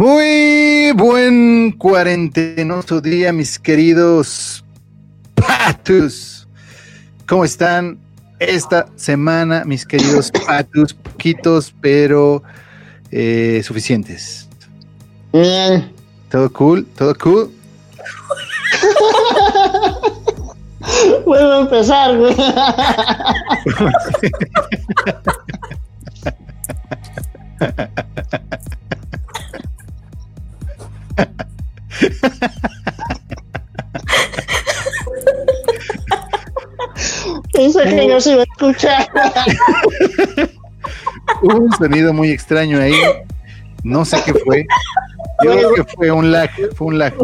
Muy buen cuarentenoso día, mis queridos patus. ¿Cómo están esta semana, mis queridos patus? Poquitos, pero eh, suficientes. Bien. ¿Todo cool? ¿Todo cool? Vuelvo a empezar, güey. Pensé que no se iba a escuchar. Hubo un sonido muy extraño ahí. No sé qué fue. Yo creo que fue un lag. Fue un lag.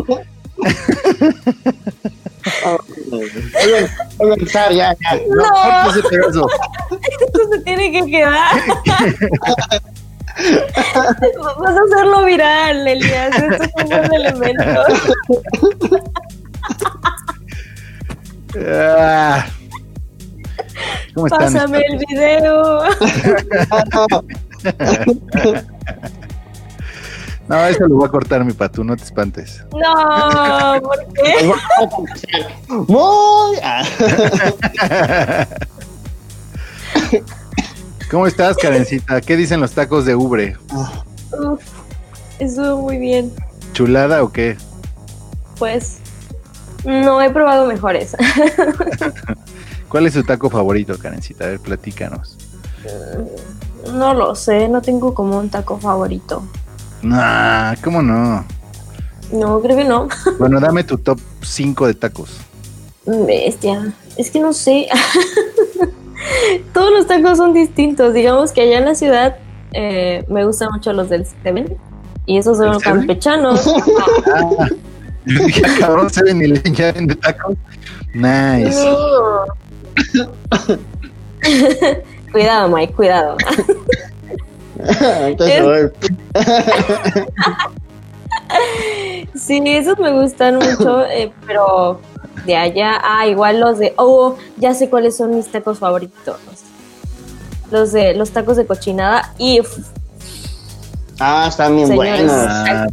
Ya, ya. No, pedazo. Esto se tiene que quedar. Vas a hacerlo viral, Elias. Estos son los elementos. Ah. ¿Cómo están? Pásame el video. No, eso lo voy a cortar, mi patu, no te espantes. No, ¿por qué? Muy. ¿Cómo estás, Karencita? ¿Qué dicen los tacos de ubre? Uf, estuvo muy bien. ¿Chulada o qué? Pues no he probado mejores. ¿Cuál es tu taco favorito, Karencita? A ver, platícanos. No lo sé, no tengo como un taco favorito. Nah, ¿cómo no? No, creo que no. Bueno, dame tu top 5 de tacos. Bestia. Es que no sé. Todos los tacos son distintos. Digamos que allá en la ciudad eh, me gustan mucho los del Seven. Y esos son campechanos. Ah, yo dije, cabrón, y de tacos. Nice. No. cuidado, Mike, cuidado. Entonces. Sí, esos me gustan mucho, eh, pero de allá, ah, igual los de, oh, ya sé cuáles son mis tacos favoritos. Los de los tacos de cochinada y uf, Ah, están bien Señores. buenos.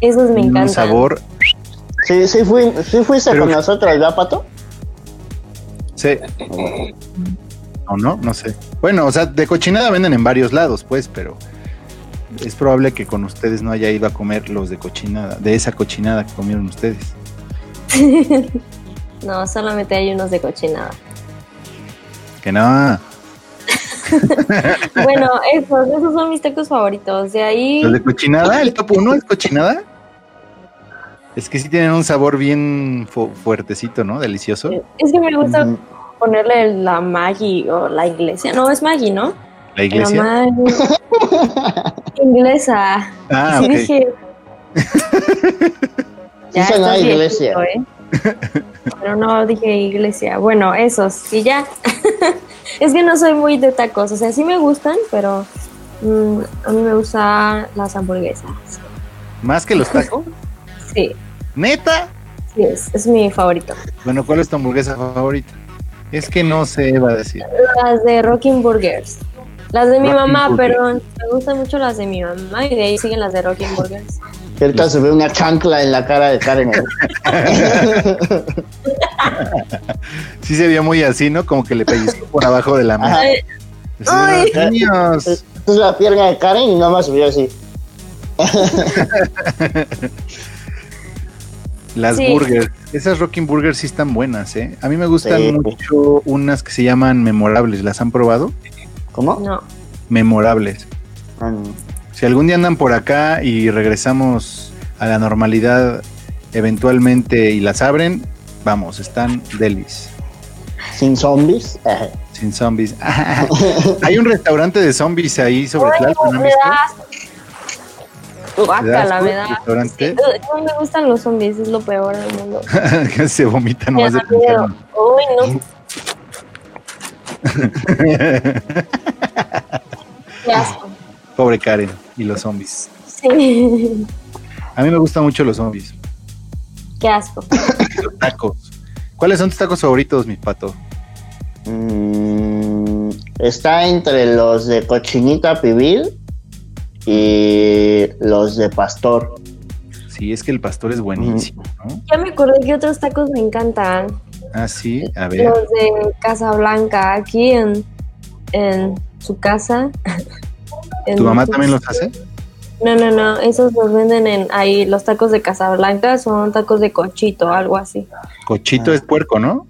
Esos me un encantan. sabor. Sí, sí, fui, sí fuiste Pero- con nosotros, ¿verdad, Pato? Sí. ¿O no? No sé. Bueno, o sea, de cochinada venden en varios lados, pues, pero es probable que con ustedes no haya ido a comer los de cochinada, de esa cochinada que comieron ustedes. No, solamente hay unos de cochinada. Que no. Bueno, esos, esos son mis tacos favoritos. De ahí, ¿Los de cochinada? ¿El top 1 es cochinada? Es que sí tienen un sabor bien fu- fuertecito, ¿no? Delicioso. es que me gusta ponerle la Maggi o la iglesia. No, es Maggi, ¿no? La iglesia. La Maggi. Inglesa. Ah, sí ok. dije. Sí sonó estás iglesia. viejito, ¿eh? Pero no dije iglesia. Bueno, esos, y ya. es que no soy muy de tacos. O sea, sí me gustan, pero mm, a mí me gustan las hamburguesas. ¿Más que los tacos? Sí, ¿Neta? sí, es, es mi favorito. Bueno, ¿cuál es tu hamburguesa favorita? Es que no se va a decir. Las de Rocking Burgers. Las de mi mamá, Burgers. pero me gustan mucho las de mi mamá y de ahí siguen las de Rocking Burgers. Ahorita se ve una chancla en la cara de Karen. Sí se vio muy así, ¿no? Como que le pellizcó por abajo de la mano. Ay, niños. Esta es la pierna de Karen y nada más subió así. Las Sí. burgers. Esas Rocking Burgers sí están buenas, ¿eh? A mí me gustan Sí. mucho unas que se llaman memorables. ¿Las han probado? ¿Cómo? no. Memorables. Ah, no. Si algún día andan por acá y regresamos a la normalidad eventualmente y las abren, vamos, están delis. Sin zombies. Ajá. Sin zombies. Hay un restaurante de zombies ahí sobre Ay, Tlalpan, ¿no han me visto? da asco. ¿Te da Guácala, me da. Sí, No me gustan los zombies, es lo peor del mundo. se vomitan nomás de. Uy, no, qué asco. Pobre Karen y los zombies. Sí, A mí me gustan mucho los zombies. qué asco. Los tacos. ¿Cuáles son tus tacos favoritos, mi pato? Mm, está entre los de cochinita pibil y los de pastor. Sí, es que el pastor es buenísimo, ¿no? Ya me acordé que otros tacos me encantan. Ah, sí, a ver. Los de Casablanca, aquí en, en su casa. En- ¿Tu mamá también los hace? No, no, no, esos los venden en ahí, los tacos de Casablanca son tacos de cochito, algo así. Cochito es puerco, ¿no?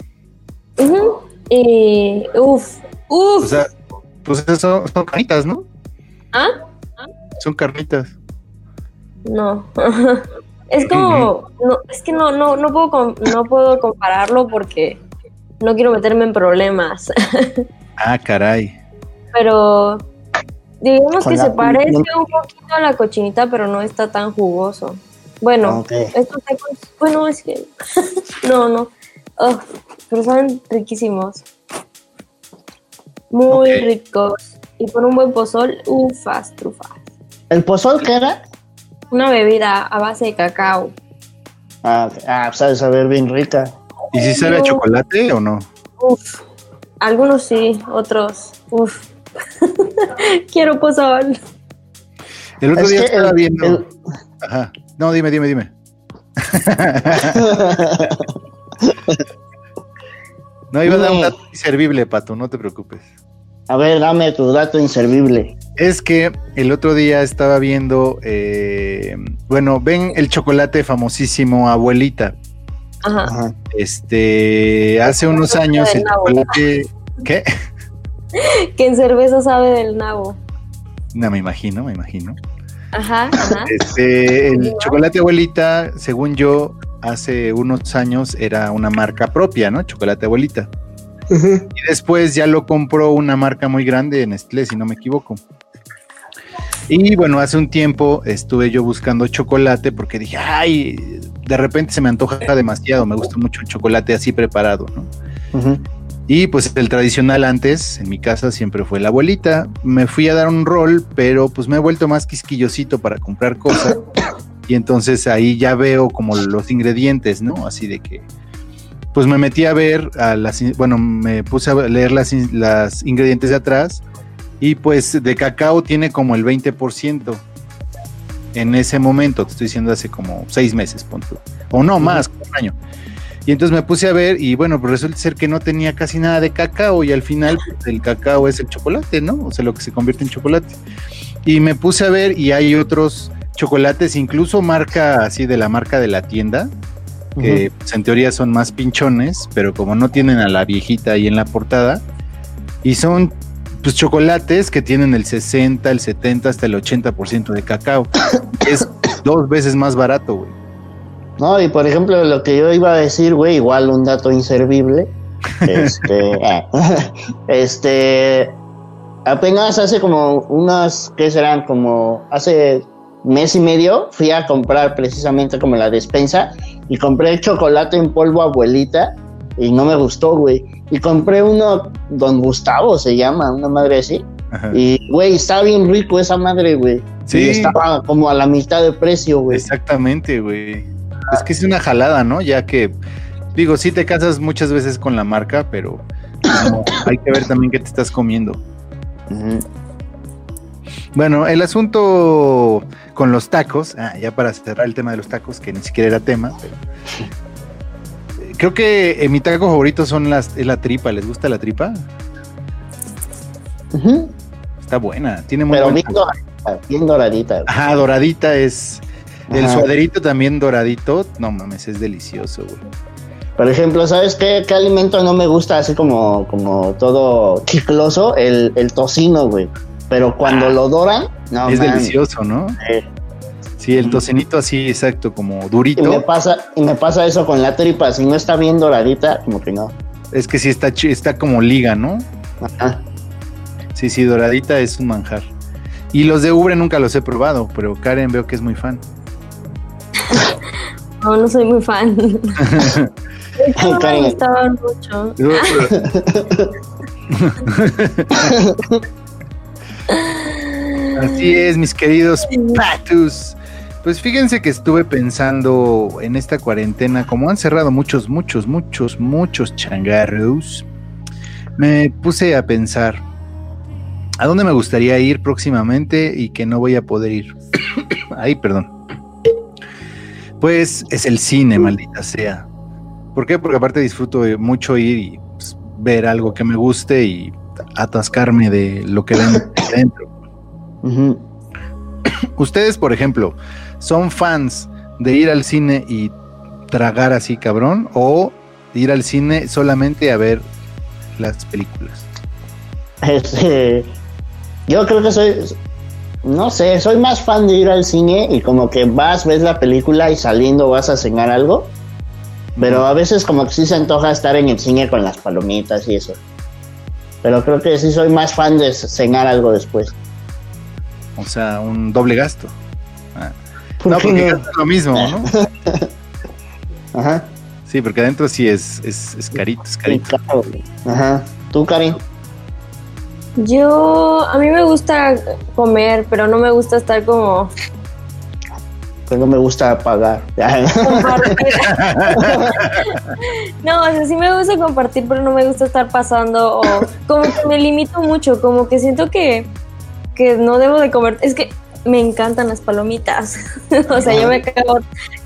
Ujú. Y uff, O uff. sea, pues eso son carnitas, ¿no? ¿Ah? Son carnitas. No. es como, no, es que no, no, no puedo, no puedo compararlo porque no quiero meterme en problemas. Ah, caray. Pero digamos Con que se parece un poquito a la cochinita, pero no está tan jugoso. Bueno, Ok. estos tacos, bueno, es que no, no. Oh, pero saben riquísimos. Muy ricos. Y con un buen pozol, ufas, trufas. ¿El pozol qué era? Una bebida a base de cacao. Ah, ah sabe saber bien rica. ¿Y si sabe a chocolate o no? Uf. Algunos sí, otros. Uf. Quiero pozol. El otro Es día estaba el- viendo. el- Ajá. No, dime, dime, dime. No, iba a dar un dato inservible, Pato, no te preocupes. A ver, dame tu dato inservible. Es que el otro día estaba viendo, eh, bueno, ven el chocolate famosísimo Abuelita. Ajá. Ajá. Este, hace unos años el del nabo. chocolate, ¿qué? Que en cerveza sabe del nabo. No, me imagino, me imagino. Ajá, ajá. Este, el chocolate Abuelita, según yo, hace unos años era una marca propia, ¿no? Chocolate Abuelita. Y después ya lo compró una marca muy grande, Nestlé, si no me equivoco. Y bueno, hace un tiempo estuve yo buscando chocolate porque dije, ay, de repente se me antoja demasiado, me gusta mucho el chocolate así preparado, ¿no? Y pues el tradicional antes, en mi casa siempre fue la abuelita. Me fui a dar un rol, pero pues me he vuelto más quisquillosito para comprar cosas. y entonces ahí ya veo como los ingredientes, ¿no? Así de que, pues me metí a ver, a las, bueno, me puse a leer las, in- las ingredientes de atrás y pues de cacao tiene como el 20%. En ese momento, te estoy diciendo hace como seis meses, punto. O no, más, un año. Y entonces me puse a ver y bueno, pues resulta ser que no tenía casi nada de cacao y al final pues, el cacao es el chocolate, ¿no? O sea, lo que se convierte en chocolate. Y me puse a ver y hay otros chocolates, incluso marca así de la marca de la tienda, que pues, en teoría son más pinchones, pero como no tienen a la viejita ahí en la portada, y son pues chocolates que tienen el 60, el 70, hasta el 80% de cacao. es dos veces más barato, güey. No, y por ejemplo, lo que yo iba a decir, güey, igual un dato inservible. Este, eh, este, apenas hace como unas, ¿qué serán? Como hace mes y medio fui a comprar precisamente como la despensa y compré chocolate en polvo abuelita y no me gustó, güey. Y compré uno, Don Gustavo se llama, una madre así. Ajá. Y, güey, está bien rico esa madre, güey. Sí. Y estaba como a la mitad de precio, güey. Exactamente, güey. Es que es una jalada, ¿no? Ya que, digo, sí te casas muchas veces con la marca, pero hay que ver también qué te estás comiendo. Ujú. Bueno, el asunto con los tacos, ah, ya para cerrar el tema de los tacos, que ni siquiera era tema, pero creo que eh, mi taco favorito son las, es la tripa. ¿Les gusta la tripa? Ujú. Está buena, tiene muy Pero bien doradita, bien doradita. Ajá, doradita es. El suaderito también doradito, no mames, es delicioso, güey. Por ejemplo, ¿sabes qué, qué alimento no me gusta así como, como todo chicloso? El, el tocino, güey. Pero cuando Ah. lo doran, no es delicioso, ¿no? Sí. Sí, el tocinito así, exacto, como Y me durito. pasa, y me pasa eso con la tripa, si no está bien doradita, como que no. Es que sí está, chi- está como liga, ¿no? Ajá. Sí, sí, doradita es un manjar. Y los de Ubre nunca los he probado, pero Karen veo que es muy fan. No, no soy muy fan. No me Karen. gustaban mucho. Así es, mis queridos patus. Pues fíjense que estuve pensando en esta cuarentena, como han cerrado muchos, muchos, muchos, muchos changarros, me puse a pensar, ¿A dónde me gustaría ir próximamente y que no voy a poder ir? Ay, perdón. Pues es el cine, maldita sea. ¿Por qué? Porque aparte disfruto mucho ir y pues, ver algo que me guste y atascarme de lo que ven dentro. Ustedes, por ejemplo, ¿son fans de ir al cine y tragar así cabrón o ir al cine solamente a ver las películas? Este, yo creo que soy, no sé, soy más fan de ir al cine y como que vas, ves la película y saliendo vas a cenar algo. Pero a veces como que sí se antoja estar en el cine con las palomitas y eso. Pero creo que sí soy más fan de cenar algo después. O sea, un doble gasto. Ah. ¿Por No, qué porque no? lo mismo, ¿no? Ajá. Sí, porque adentro sí es, es, es carito, es carito. Ajá. ¿Tú, Karin? Yo, a mí me gusta comer, pero no me gusta estar como Pues no me gusta pagar. compartir. no, o sea, sí me gusta compartir, pero no me gusta estar pasando o como que me limito mucho, como que siento que, que no debo de comer. Es que me encantan las palomitas. o sea, yo me cago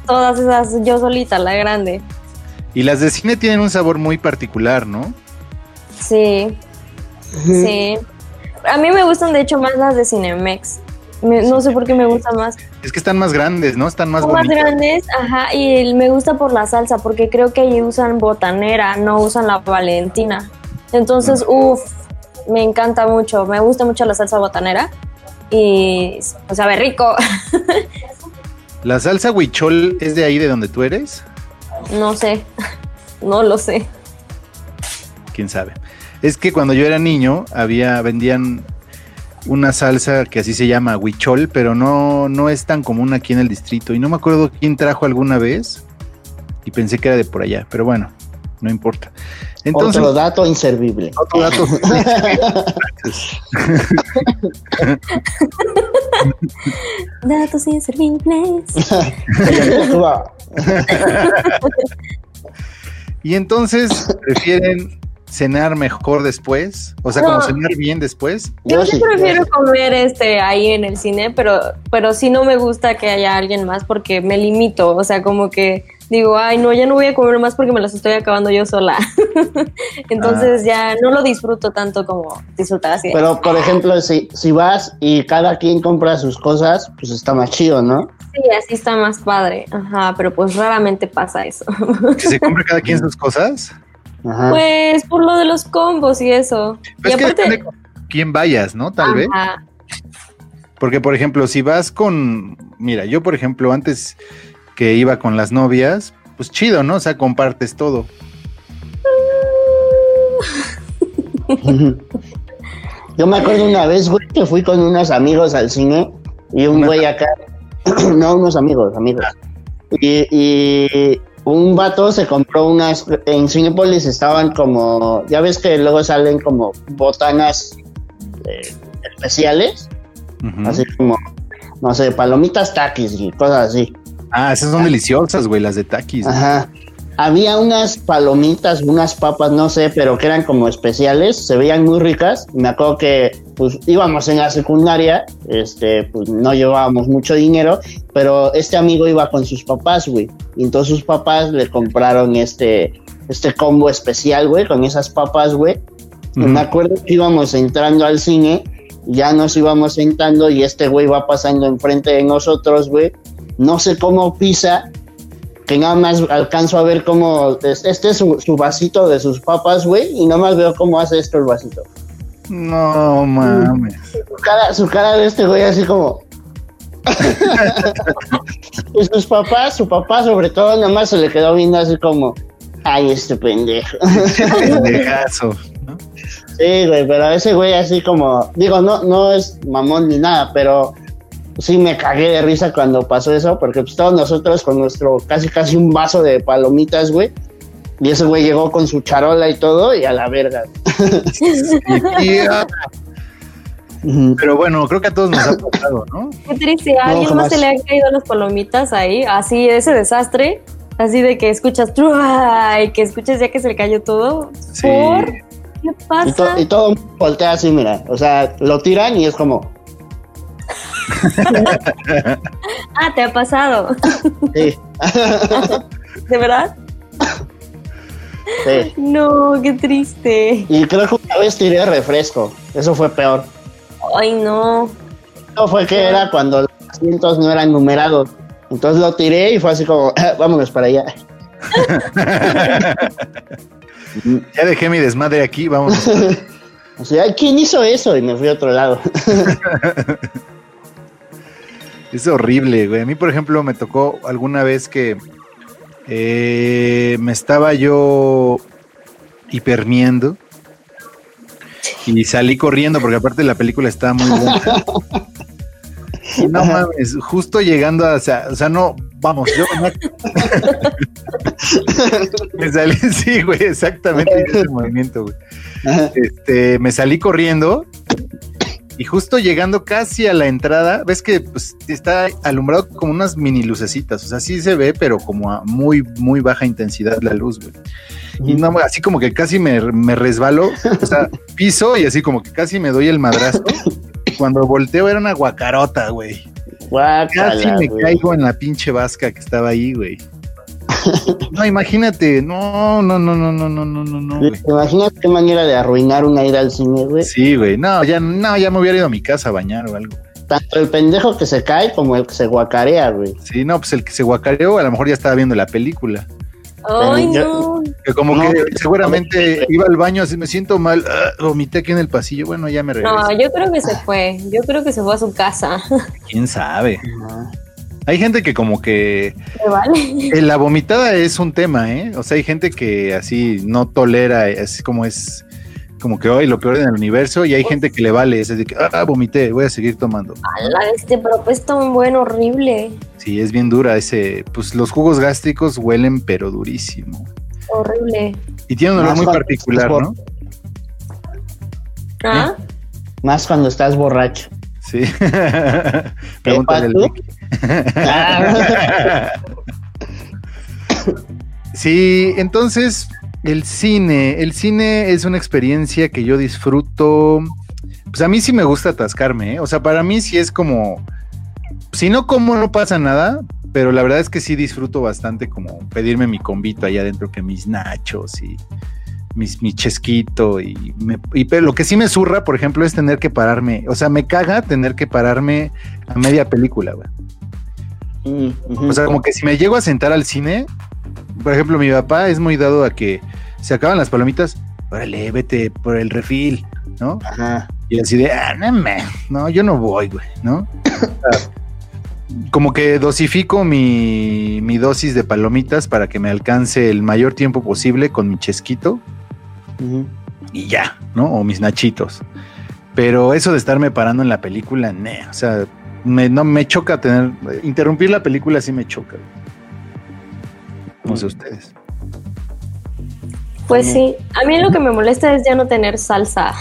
todas esas yo solita, la grande. Y las de cine tienen un sabor muy particular, ¿no? Sí, sí. A mí me gustan de hecho más las de Cinemex. Me- no sé por qué me gustan más. Es que están más grandes, ¿no? Están más Son más grandes, ajá, y me gusta por la salsa, porque creo que ahí usan botanera, no usan la valentina. Entonces, uff, me encanta mucho, me gusta mucho la salsa botanera y pues, sabe rico. ¿La salsa huichol es de ahí de donde tú eres? no sé, no lo sé. quién sabe. Es que cuando yo era niño había vendían una salsa que así se llama huichol, pero no no es tan común aquí en el distrito y no me acuerdo quién trajo alguna vez y pensé que era de por allá, pero bueno, no importa. Entonces, Otro dato inservible. otro dato. Datos inservibles. y entonces prefieren cenar mejor después, o sea, como cenar bien después. Yo sí prefiero comer este ahí en el cine, pero, pero sí no me gusta que haya alguien más porque me limito. O sea, como que digo, ay, no, ya no voy a comer más porque me las estoy acabando yo sola. Entonces ya no lo disfruto tanto como disfrutar así. Pero, por ejemplo, si, si vas y cada quien compra sus cosas, pues está más chido, ¿no? sí, así está más padre. Ajá, pero pues raramente pasa eso. Que se compre cada quien sus cosas. Ajá. pues por lo de los combos y eso. Pues y es que aparte, depende con quién vayas, ¿no? Tal vez. ajá, Porque, por ejemplo, si vas con. Mira, yo, por ejemplo, antes que iba con las novias, pues chido, ¿no? O sea, compartes todo. Yo me acuerdo una vez, güey, que fui con unos amigos al cine y un güey acá, no, unos amigos, amigos. Y, y un vato se compró unas, en Cinepolis estaban como, ya ves que luego salen como botanas eh, especiales, así como, no sé, palomitas taquis y cosas así. Ah, esas son deliciosas, güey, las de taquis. Ajá. Había unas palomitas, unas papas, no sé, pero que eran como especiales, se veían muy ricas. Me acuerdo que pues íbamos en la secundaria, este, pues no llevábamos mucho dinero, pero este amigo iba con sus papás, güey. Y entonces sus papás le compraron este, este combo especial, güey, con esas papas, güey. Me acuerdo que íbamos entrando al cine, ya nos íbamos sentando y este güey va pasando enfrente de nosotros, güey. No sé cómo pisa, que nada más alcanzo a ver cómo es- este es su, su vasito de sus papas, güey, y nada más veo cómo hace esto el vasito. No mames. Su cara, su cara de este güey así como... y sus papás, su papá sobre todo, nada más se le quedó viendo así como... Ay, este pendejo. Pendejazo. ¿no? Sí, güey, pero ese güey así como, digo, no, no es mamón ni nada, pero sí me cagué de risa cuando pasó eso, porque pues todos nosotros con nuestro casi casi un vaso de palomitas, güey, y ese güey llegó con su charola y todo, y a la verga. Y- pero bueno, creo que a todos nos ha pasado, ¿no? qué triste. ¿A alguien más se le han caído las palomitas ahí? Así, ese desastre. Así de que escuchas, ¡truay! que escuchas ya que se le cayó todo. Sí. ¿Por? ¿Qué Y, pasa? to- y todo voltea así, mira. O sea, lo tiran y es como. Ah, te ha pasado. Sí, ¿De verdad? sí. No, qué triste. Y creo que una vez tiré refresco. Eso fue peor. Ay, no. Eso fue que era cuando los asientos no eran numerados. Entonces lo tiré y fue así como, "Ah, vámonos para allá. Ya dejé mi desmadre aquí, vamos. O sea, "Ay, ¿quién hizo eso? Y me fui a otro lado. Es horrible, güey. A mí, por ejemplo, me tocó alguna vez que eh, me estaba yo hipermiendo y salí corriendo porque aparte la película estaba muy buena. No mames, justo llegando a, o sea, o sea, no, vamos, yo no- me salí, sí, güey, exactamente ese movimiento, güey. Este, me salí corriendo y justo llegando casi a la entrada, ves que pues, está alumbrado como unas mini lucecitas, o sea, sí se ve, pero como a muy, muy baja intensidad la luz, güey. Y no, así como que casi me, me resbalo, o sea, piso y así como que casi me doy el madrazo. Cuando volteo era una guacarota, güey. Casi me güey. caigo en la pinche vasca que estaba ahí, güey. No, imagínate, no, no, no, no, no, no, no, no, no, güey. ¿Te imaginas qué manera de arruinar una ida al cine, güey? Sí, güey, no, ya, no, ya me hubiera ido a mi casa a bañar o algo. Tanto el pendejo que se cae como el que se guacarea, güey. Sí, no, pues el que se guacareó a lo mejor ya estaba viendo la película. Ay, yo- no. Que como No, que no, seguramente iba al baño así, me siento mal, ah, vomité aquí en el pasillo, bueno, ya me regresé. No, yo creo que se fue. Yo creo que se fue a su casa. ¿Quién sabe? Hay gente que como que vale. eh, la vomitada es un tema, ¿eh? O sea, hay gente que así no tolera, así como es, como que hoy lo peor en el universo, y hay gente que le vale, es de que, ah, vomité, voy a seguir tomando. La de este propuesto un buen horrible. Sí, es bien dura ese, pues los jugos gástricos huelen pero durísimo. Horrible. Y tiene un olor Más muy particular, ¿no? ¿Ah? Más cuando estás borracho. Sí. Pregúntale Sí, entonces el cine, el cine es una experiencia que yo disfruto. Pues a mí sí me gusta atascarme, ¿eh? o sea, para mí sí es como, si no como no pasa nada, pero la verdad es que sí disfruto bastante como pedirme mi convito allá adentro que mis nachos y mi chesquito y, me- y pero lo que sí me zurra, por ejemplo, es tener que pararme, o sea, me caga tener que pararme a media película, güey. mm. O sea, como que si me llego a sentar al cine, por ejemplo, mi papá es muy dado a que se acaban las palomitas, órale, vete por el refil, ¿no? Ajá. Y así de, ah, no, man, no, yo no voy, güey, ¿no? Como que dosifico mi, mi dosis de palomitas para que me alcance el mayor tiempo posible con mi chesquito y ya, ¿no? O mis nachitos. Pero eso de estarme parando en la película, ne, o sea, me, no me choca tener, interrumpir la película sí me choca. No sé ustedes. Pues sí. A mí lo que me molesta es ya no tener salsa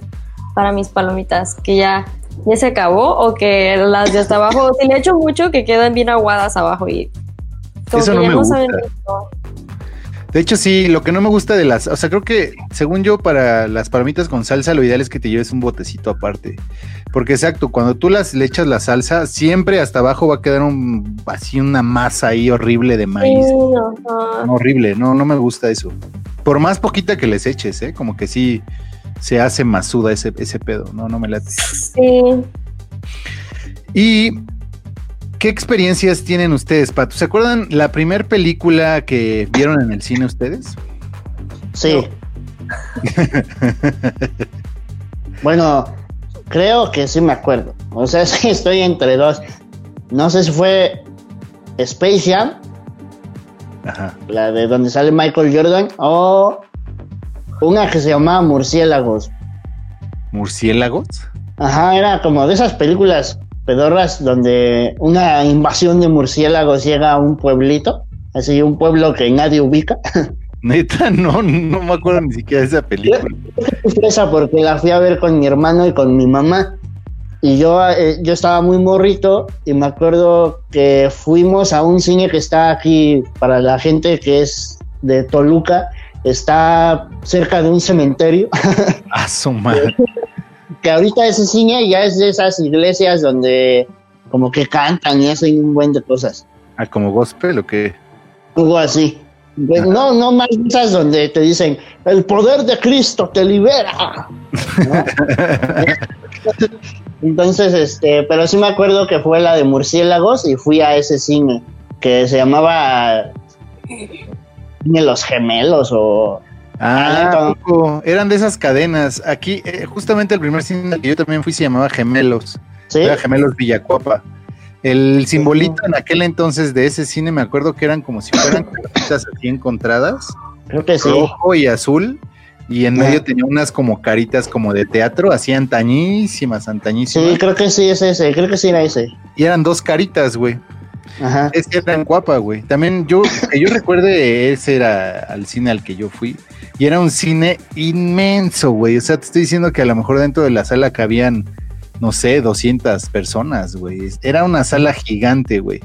para mis palomitas, que ya, ya se acabó, o que las de hasta abajo, si le echo mucho, que quedan bien aguadas abajo y como Eso que no ya me no gusta. saben rico. De hecho, sí, lo que no me gusta de las, o sea, creo que según yo para las palomitas con salsa lo ideal es que te lleves un botecito aparte. Porque exacto, cuando tú las le echas la salsa, siempre hasta abajo va a quedar un así una masa ahí horrible de maíz. Sí, no, no. No, horrible, no, no me gusta eso. Por más poquita que les eches, ¿eh? Como que sí se hace masuda ese, ese pedo, no, no me late. Sí. ¿Y qué experiencias tienen ustedes, Pato? ¿Se acuerdan la primera película que vieron en el cine ustedes? Sí. bueno, creo que sí me acuerdo. O sea, es que estoy entre dos. No sé si fue Space Jam, Ajá. la de donde sale Michael Jordan, o una que se llamaba Murciélagos. ¿Murciélagos? Ajá, era como de esas películas pedorras donde una invasión de murciélagos llega a un pueblito, así un pueblo que nadie ubica. Neta, no, no me acuerdo ni siquiera de esa película. Esa porque la fui a ver con mi hermano y con mi mamá. Y yo, eh, yo estaba muy morrito y me acuerdo que fuimos a un cine que está aquí para la gente que es de Toluca, está cerca de un cementerio. A su madre. que ahorita ese cine ya es de esas iglesias donde como que cantan y hacen un buen de cosas. ¿Ah, como gospel o qué? Algo así. De- No, no más esas donde te dicen, el poder de Cristo te libera. ¿no? Entonces, este, pero sí me acuerdo que fue la de murciélagos y fui a ese cine que se llamaba Cine Los Gemelos o Ah, Ah, ¿a poco? eran de esas cadenas. Aquí, eh, justamente el primer cine al que yo también fui se llamaba Gemelos. ¿sí? Era Gemelos Villacuapa. El simbolito en aquel entonces de ese cine me acuerdo que eran como si fueran caritas así encontradas, Creo que sí. rojo y azul, y en Ah. medio tenía unas como caritas como de teatro, así antañísimas, antañísimas. Sí, creo que sí es ese, creo que sí era ese. Y eran dos caritas, güey. Ajá. Es que era en Cuapa, güey. También yo, que yo recuerde, ese era al cine al que yo fui. Y era un cine inmenso, güey. O sea, te estoy diciendo que a lo mejor dentro de la sala cabían, no sé, 200 personas, güey. Era una sala gigante, güey.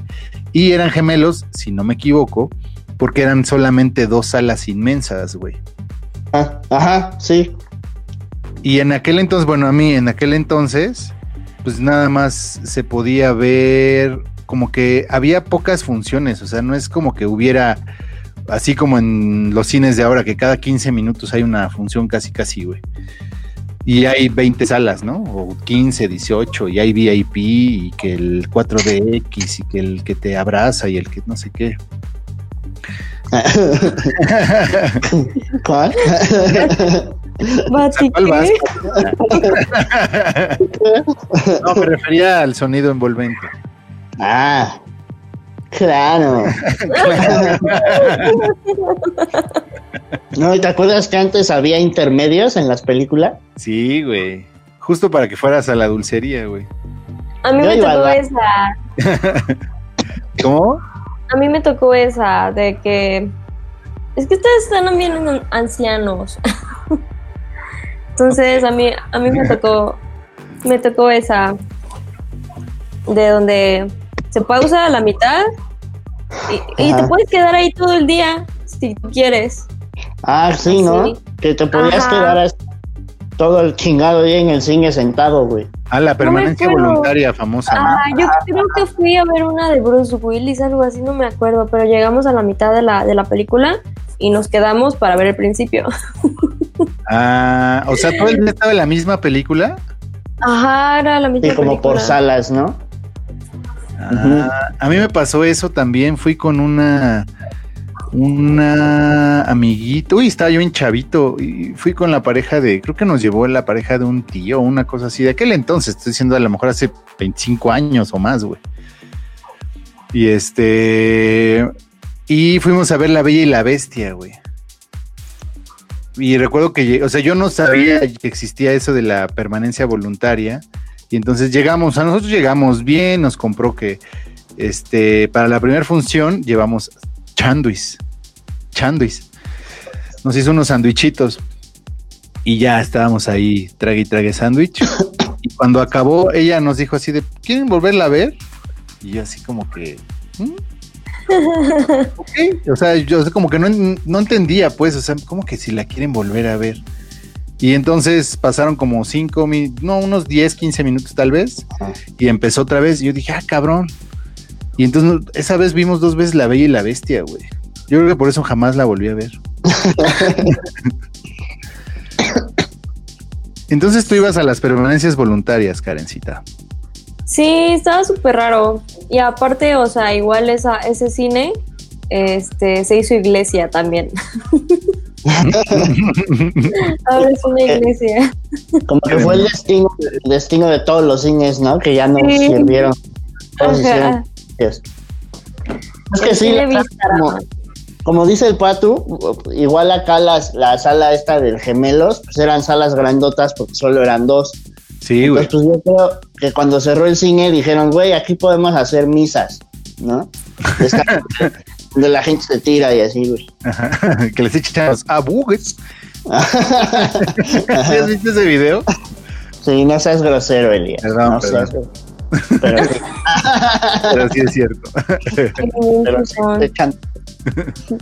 Y eran gemelos, si no me equivoco, porque eran solamente dos salas inmensas, güey. Ah, Ajá, sí. Y en aquel entonces, bueno, a mí en aquel entonces, pues nada más se podía ver como que había pocas funciones, o sea, no es como que hubiera, así como en los cines de ahora, que cada 15 minutos hay una función casi, casi, güey. Y hay 20 salas, ¿no? O 15, 18, y hay VIP, y que el 4DX, y que el que te abraza, y el que no sé qué. ¿Cuál? ¿Cuál vas? ¿qué? no, me refería al sonido envolvente. ah, claro. No, ¿y ¿te acuerdas que antes había intermedios en las películas? Sí, güey. Justo para que fueras a la dulcería, güey. A mí Yo me tocó esa. ¿Cómo? A mí me tocó esa de que. Es que ustedes están bien an- ancianos. Entonces, a mí, a mí me tocó. Me tocó esa. De donde se pausa a la mitad. Y, y te puedes quedar ahí todo el día si tú quieres. Ah, sí, ¿no? Que te podías Ajá. quedar todo el chingado día en el cine sentado, güey. Ah, la permanencia voluntaria famosa, ¿no? Ah, yo creo que fui a ver una de Bruce Willis, algo así, no me acuerdo, pero llegamos a la mitad de la, de la película y nos quedamos para ver el principio. Ah, o sea, todo el día estaba en la misma película. Ajá, era la misma Sí, como por salas, ¿no? Ah, a mí me pasó eso también. Fui con una una amiguita. Uy, estaba yo en chavito. Y fui con la pareja de. Creo que nos llevó la pareja de un tío, una cosa así. De aquel entonces, estoy diciendo a lo mejor hace 25 años o más, güey. Y este. Y fuimos a ver La Bella y la Bestia, güey. Y recuerdo que, o sea, yo no sabía que existía eso de la permanencia voluntaria. Y entonces llegamos, a nosotros llegamos bien, nos compró que, este, para la primera función llevamos chanduis, chanduis. Nos hizo unos sandwichitos y ya estábamos ahí, trague y trague sándwich. Y cuando acabó, ella nos dijo así de, ¿quieren volverla a ver? Y yo así como que, "¿Mm? ok, o sea, yo como que no, no entendía, pues, o sea, como que si la quieren volver a ver. Y entonces pasaron como cinco, mi- no, unos 10, 15 minutos tal vez, Ajá. y empezó otra vez. Y yo dije, ah, cabrón. Y entonces esa vez vimos dos veces La Bella y la Bestia, güey. Yo creo que por eso jamás la volví a ver. entonces tú ibas a las permanencias voluntarias, Karencita. Sí, estaba súper raro. Y aparte, o sea, igual esa, ese cine este, se hizo iglesia también. Ahora es una iglesia. Como que fue el destino, el destino de todos los cines, ¿no? Que ya no Sí. sirvieron. Todos hicieron. Es que sí, como, como dice el Patu, igual acá las, la sala esta del gemelos, pues eran salas grandotas porque solo eran dos. Sí, güey. Entonces, pues yo creo que cuando cerró el cine dijeron, güey, aquí podemos hacer misas, ¿no? Donde la gente se tira y así, güey. Ajá, que les echan los abugues. ¿Sí ¿Has visto ese video? Sí, no seas grosero, Elías. Perdón, no perdón. seas Pero sí, Pero sí es cierto. pero sí, Son- te echan-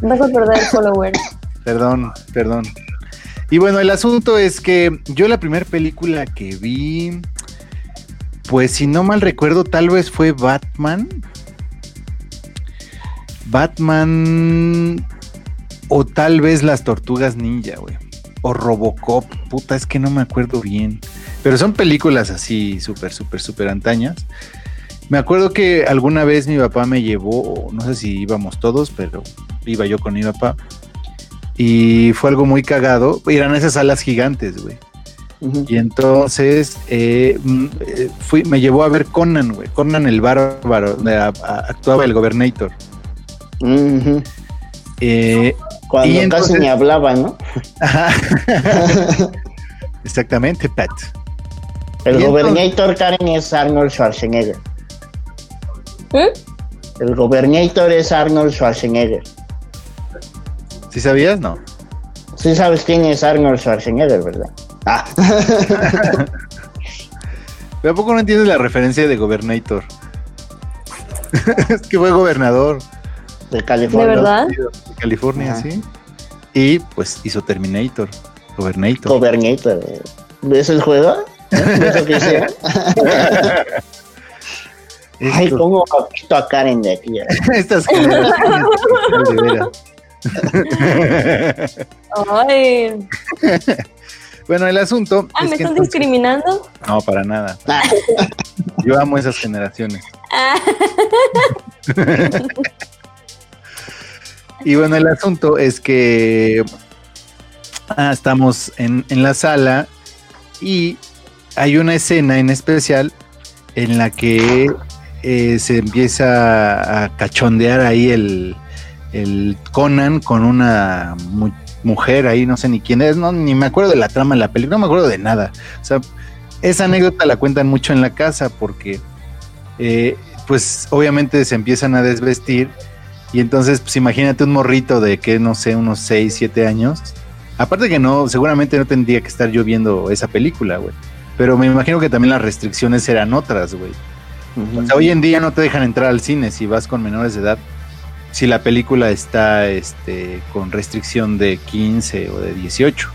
Vas a perder followers. Perdón, perdón. Y bueno, el asunto es que yo la primera película que vi, pues si no mal recuerdo, tal vez fue Batman. Batman o tal vez las Tortugas Ninja, güey. O Robocop, puta, es que no me acuerdo bien. Pero son películas así súper, súper, súper antañas. Me acuerdo que alguna vez mi papá me llevó, no sé si íbamos todos, pero iba yo con mi papá. Y fue algo muy cagado. Eran esas alas gigantes, güey. Y entonces eh, mm, eh, fui, me llevó a ver Conan, güey. Conan el bárbaro, actuaba el Gobernator. Eh, Cuando casi ni hablaba, ¿no? Exactamente, Pat. El Gobernator Karen es Arnold Schwarzenegger. ¿Eh? El Gobernator es Arnold Schwarzenegger. ¿Sí sabías? No. Sí sabes quién es Arnold Schwarzenegger, ¿verdad? Ah. ¿Pero a poco no entiendes la referencia de Gobernator? es que fue gobernador. De California. ¿De verdad? De California, sí. Y pues hizo Terminator. Gobernator. Gobernator. ¿Ves el juego? ¿Ves lo que hicieron? Ay, cómo visto a Karen de aquí. Estas Ay. Bueno, el asunto. Ah, ¿me estás discriminando? No, para nada. Yo amo esas generaciones. Ah. y bueno, el asunto es que ah, estamos en, en la sala y hay una escena en especial en la que eh, se empieza a cachondear ahí el, el Conan con una mujer ahí, no sé ni quién es, no, ni me acuerdo de la trama de la película, no me acuerdo de nada. O sea, esa anécdota la cuentan mucho en la casa porque, eh, pues obviamente se empiezan a desvestir y entonces, pues imagínate un morrito de que, no sé, unos 6, 7 años. Aparte que no, seguramente no tendría que estar yo viendo esa película, güey. Pero me imagino que también las restricciones eran otras, güey hoy en día no te dejan entrar al cine si vas con menores de edad. Si la película está este, con restricción de 15 o de 18.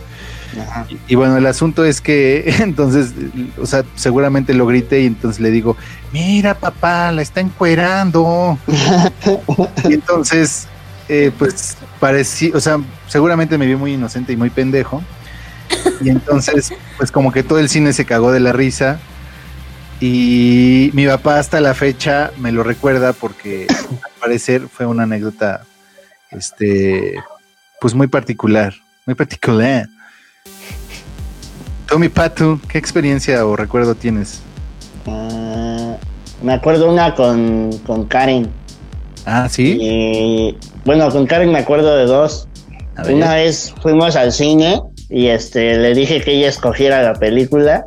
Y, bueno, el asunto es que entonces, o sea, seguramente lo grité y entonces le digo, mira papá, la está encuerando. y entonces, eh, pues parecía, o sea, seguramente me vi muy inocente y muy pendejo. Y entonces, pues como que todo el cine se cagó de la risa y mi papá hasta la fecha me lo recuerda porque al parecer fue una anécdota, este, pues muy particular, muy particular. Tommy Patu, ¿qué experiencia o recuerdo tienes? Ah, me acuerdo una con, con Karen. Ah, sí. bueno, con Karen me acuerdo de dos. Una vez fuimos al cine y este le dije que ella escogiera la película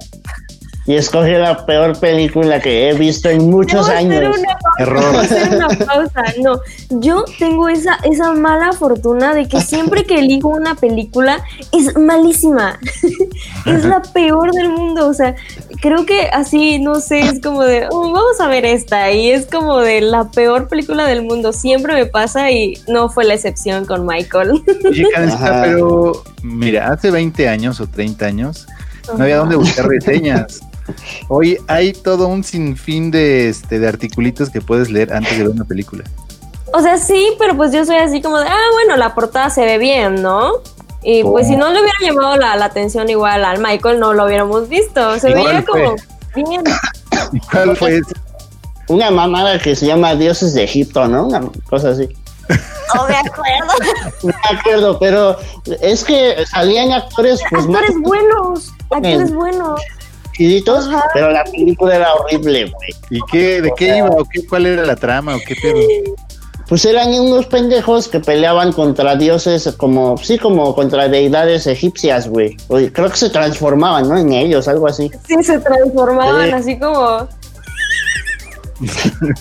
y escogió la peor película que he visto en muchos años. Error. Hacer una pausa. No, yo tengo esa, esa mala fortuna de que siempre que elijo una película es malísima. es la peor del mundo. O sea, creo que así, no sé, es como de, oh, vamos a ver esta. Y es como de la peor película del mundo. Siempre me pasa y no fue la excepción con Michael. Pero mira, hace 20 años o 30 años no había dónde buscar reseñas. Hoy hay todo un sinfín de, este, de articulitos que puedes leer antes de ver una película. O sea, sí, pero pues yo soy así como de, ah, bueno, la portada se ve bien, ¿no? Y pues si no le hubiera llamado la, atención igual al Michael, no lo hubiéramos visto. Se veía como bien. ¿Cuál fue Una mamada que se llama Dioses de Egipto, ¿no? Una cosa así. No me acuerdo. No me acuerdo, pero es que salían actores. Pues, actores buenos. Actores buenos pero la película era horrible, güey. ¿Y qué, de qué iba o qué, cuál era la trama o qué pedo? Pues eran unos pendejos que peleaban contra dioses como, sí, como contra deidades egipcias, güey. Creo que se transformaban, ¿no? En ellos, algo así. Sí, se transformaban así como...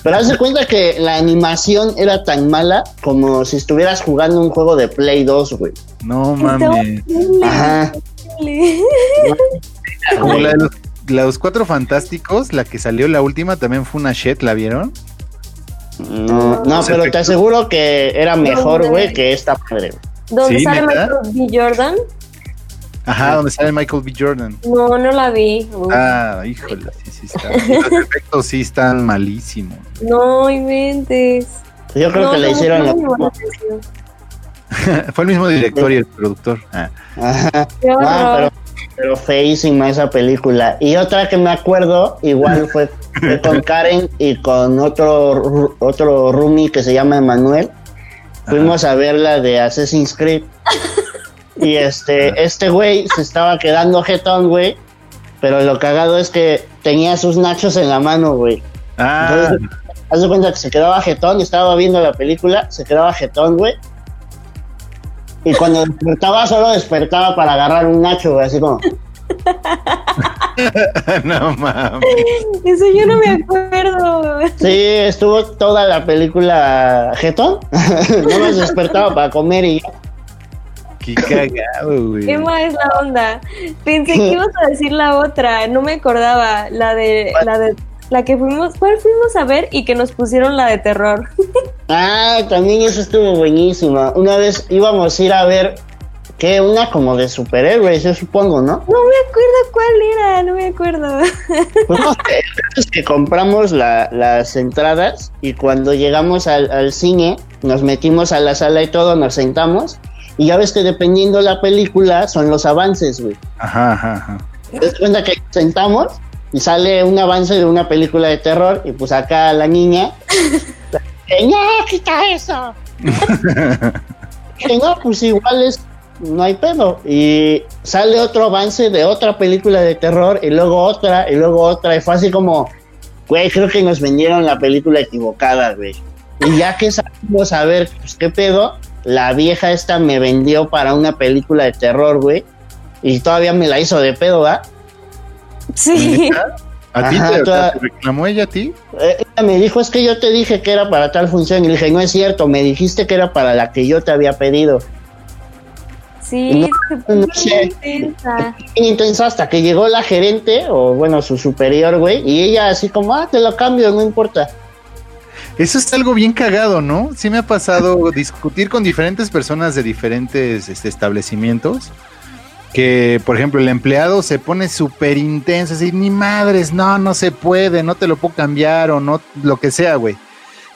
Pero haz de cuenta que la animación era tan mala como si estuvieras jugando un juego de Play 2, güey. No mames. Ajá. Como la de los los Cuatro Fantásticos, la que salió la última, también fue una shit, ¿la vieron? No, no, pero te aseguro que era mejor, güey, que esta madre. ¿Dónde Sí, sale ¿neta? Michael B. Jordan? Ajá, donde sale Michael B. Jordan. No, no la vi. Uy, Ah, híjole, sí, sí está. Los efectos sí están malísimos. No inventes. Yo creo No, que le hicieron no la. Fue el mismo director y el productor. Ah. Ajá. Ah, pero, pero feísima esa película. Y otra que me acuerdo, igual fue, fue con Karen y con otro, otro roomie que se llama Emanuel. Fuimos a ver la de Assassin's Creed. Y este, este güey se estaba quedando jetón, güey. Pero lo cagado es que tenía sus nachos en la mano, güey. Ah, Entonces, haz de cuenta que se quedaba jetón y estaba viendo la película, se quedaba jetón, güey. Y cuando despertaba, solo despertaba para agarrar un nacho, así como. no mames. Eso yo no me acuerdo. Sí, estuvo toda la película jetón. no más despertaba para comer y ya. Qué cagado, güey. ¿Qué más es la onda? Pensé que ibas a decir la otra, no me acordaba, la de la de la que fuimos, ¿cuál fuimos a ver y que nos pusieron la de terror? Ah, también eso estuvo buenísima. Una vez íbamos a ir a ver, que Una como de superhéroes, yo supongo, ¿no? No me acuerdo cuál era, no me acuerdo. Pues no, el caso es que compramos la- las entradas y cuando llegamos al, al cine, nos metimos a la sala y todo, nos sentamos. Y ya ves que dependiendo la película son los avances, güey. Ajá, ajá, ajá. Te das cuenta que sentamos y sale un avance de una película de terror y pues acá la niña... que, no, quita eso. que no, pues igual es... No hay pedo. Y sale otro avance de otra película de terror y luego otra y luego otra. Y fue así como... Güey, creo que nos vendieron la película equivocada, güey. Y ya que salimos a ver, pues qué pedo, la vieja esta me vendió para una película de terror, güey. Y todavía me la hizo de pedo, ¿va? Sí. ¿A ti Ajá, te, toda- te reclamó ella a ti? Eh, Ella me dijo, es que yo te dije que era para tal función. Y le dije, no es cierto, me dijiste que era para la que yo te había pedido. Sí, no muy sé. intensa. Entonces hasta que llegó la gerente, o bueno, su superior, güey, y ella así como, ah, te lo cambio, no importa. Eso es algo bien cagado, ¿no? Sí me ha pasado discutir con diferentes personas de diferentes este, establecimientos. Que, por ejemplo, el empleado se pone súper intenso, así, ni madres, no, no se puede, no te lo puedo cambiar o no, lo que sea, güey.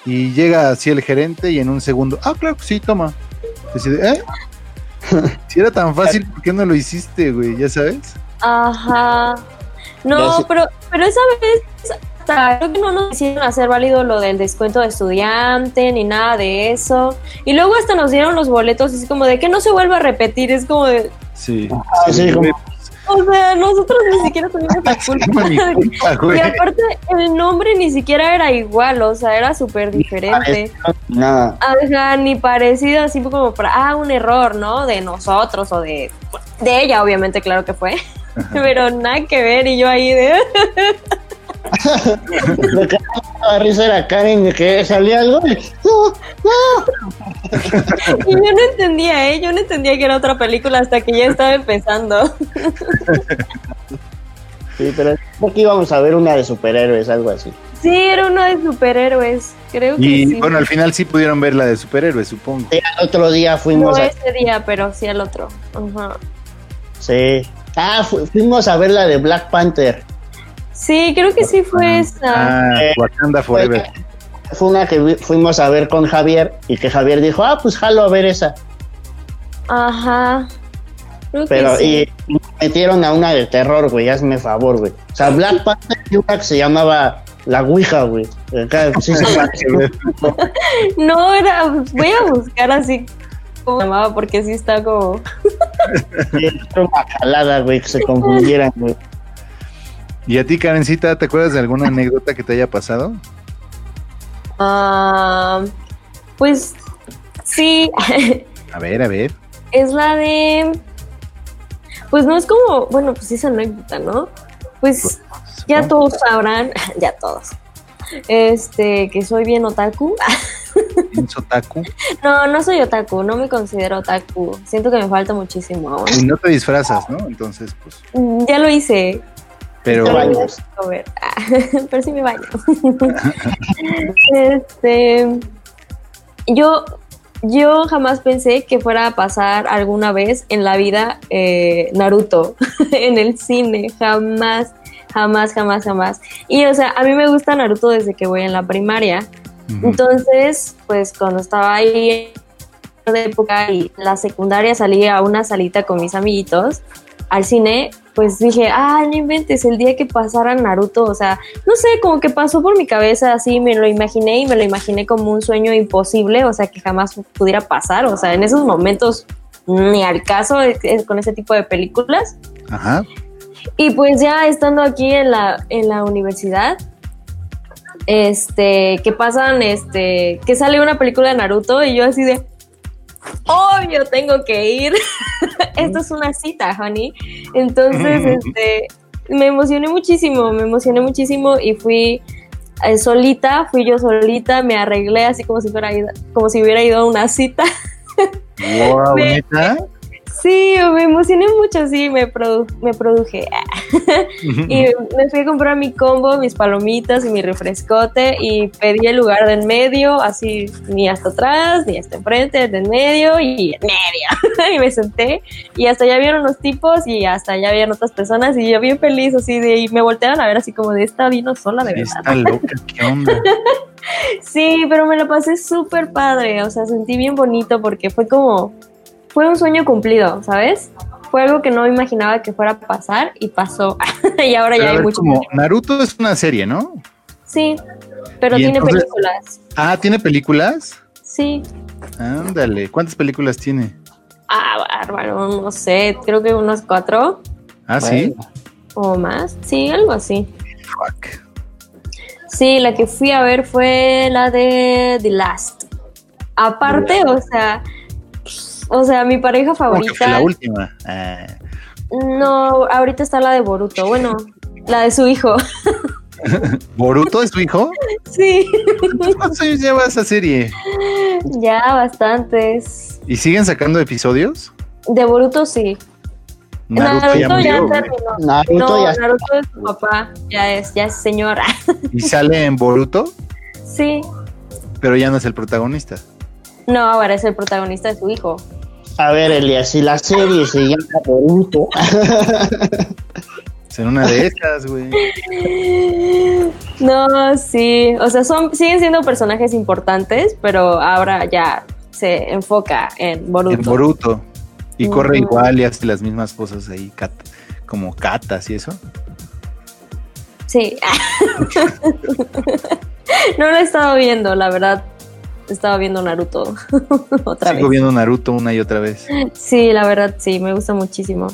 Y llega así el gerente y en un segundo, ah, claro, sí, toma. Decide, ¿eh? si era tan fácil, ¿por qué no lo hiciste, güey? ¿Ya sabes? Ajá. No, pero, pero esa vez hasta creo que no nos hicieron hacer válido lo del descuento de estudiante ni nada de eso. Y luego hasta nos dieron los boletos así como de que no se vuelva a repetir. Es como de, Sí. Ah, sí, como- o sea, nosotros ni siquiera teníamos la culpa. ni. Y aparte, el nombre ni siquiera era igual, o sea, era súper diferente. Nada. Ajá, ni parecido, así como para, ah, un error, ¿no? De nosotros o de, de ella, obviamente, claro que fue. Pero nada que ver, y yo ahí de. Lo que daba risa era Karen de que salía algo. y, No, no. Y yo no entendía, ¿eh? Yo no entendía que era otra película hasta que ya estaba empezando. Sí, pero creo que íbamos a ver una de superhéroes, algo así. Sí, era uno de superhéroes, creo que Y sí. bueno, al final sí pudieron ver la de superhéroes, supongo. Sí, al otro día no fuimos a. ese día, pero sí al otro. Ajá. Sí. Ah, fu- fuimos a ver la de Black Panther. Sí, creo que sí fue esa. Ah, Eh, Wakanda Forever. Fue una que fuimos a ver con Javier y que Javier dijo, ah, pues jalo a ver esa. Ajá. Creo Pero, que sí. y metieron a una de terror, güey, hazme favor, güey. O sea, Black Panther y una que se llamaba La Ouija, güey. Acá, sí, se. No, era. Voy a buscar así como se llamaba, porque sí está como. Sí, era una jalada, güey, que se confundieran, güey. ¿Y a ti, Karencita, te acuerdas de alguna anécdota que te haya pasado? Ah, pues sí, A ver, a ver. es la de. Pues no es como. Bueno, pues es anécdota, ¿no? Pues ya supongo. todos sabrán, ya todos. Este, que soy bien otaku. En Sotaku. No, no soy otaku, no me considero otaku. Siento que me falta muchísimo aún. Y no te disfrazas, ¿no? Entonces, pues. Mm, Ya lo hice, Pero. Te bañas. A ver, pero sí me baño. este, yo, yo jamás pensé que fuera a pasar alguna vez en la vida eh, Naruto en el cine, jamás, jamás, jamás, jamás. Y o sea, a mí me gusta Naruto desde que voy en la primaria. Entonces, pues cuando estaba ahí de época y la secundaria salí a una salita con mis amiguitos al cine, pues dije, ah, no inventes, el día que pasara Naruto, o sea, no sé, como que pasó por mi cabeza así, me lo imaginé y me lo imaginé como un sueño imposible, o sea, que jamás pudiera pasar, o sea, en esos momentos ni al caso eh, eh, con ese tipo de películas. Ajá. Y pues ya estando aquí en la, en la universidad, este, que pasan, este, que sale una película de Naruto y yo así de, obvio, tengo que ir. Esto es una cita, honey. Entonces, este, me emocioné muchísimo, me emocioné muchísimo y fui eh, solita, fui yo solita, me arreglé así como si fuera ido- como si hubiera ido a una cita. Wow, Me- ¿neta? Sí, me emocioné mucho, sí, me, produ- me produje. Y me fui a comprar mi combo, mis palomitas y mi refrescote y pedí el lugar de en medio, así ni hasta atrás, ni hasta enfrente, de en medio y en medio. y me senté y hasta allá vieron los tipos y hasta allá habían otras personas y yo bien feliz así de y me voltearon a ver así como de esta vino sola de verdad. Está loca, ¿qué onda? Sí, pero me lo pasé súper padre, o sea, sentí bien bonito porque fue como, fue un sueño cumplido, ¿sabes? Fue algo que no imaginaba que fuera a pasar y pasó. y ahora Pero ya hay mucho. como Naruto es una serie, ¿no? Sí, pero tiene entonces- películas. Ah, ¿tiene películas? Sí. Ándale, ¿cuántas películas tiene? Ah, bárbaro, no sé, creo que unos cuatro Ah, sí. O más. Sí, algo así. Fuck. Sí, la que fui a ver fue la de The Last. Aparte, o sea, o sea, mi pareja ¿Cómo que fue la favorita. última? Ah, No, ahorita está la de Boruto. Bueno, la de su hijo. ¿Boruto es tu hijo? Sí, ¿Cuántos años lleva esa serie? ya bastantes. ¿Y siguen sacando episodios? De Boruto sí. Naruto, ya Naruto ya, murió, terminó. Naruto No, ya Naruto es su papá, ya es, ya es señora. Y sale en Boruto, Sí. pero ya no es el protagonista. No, ahora es el protagonista de su hijo. A ver, Elias, si la serie se llama Boruto, en una de esas, güey. No, sí. O sea, son, siguen siendo personajes importantes, pero ahora ya se enfoca en Boruto. En Boruto. Y corre igual y hace las mismas cosas ahí, cat- como catas y eso. Sí. no lo he estado viendo, la verdad. He estado viendo Naruto otra Sigo vez. viendo Naruto una y otra vez. Sí, la verdad, sí, me gusta muchísimo.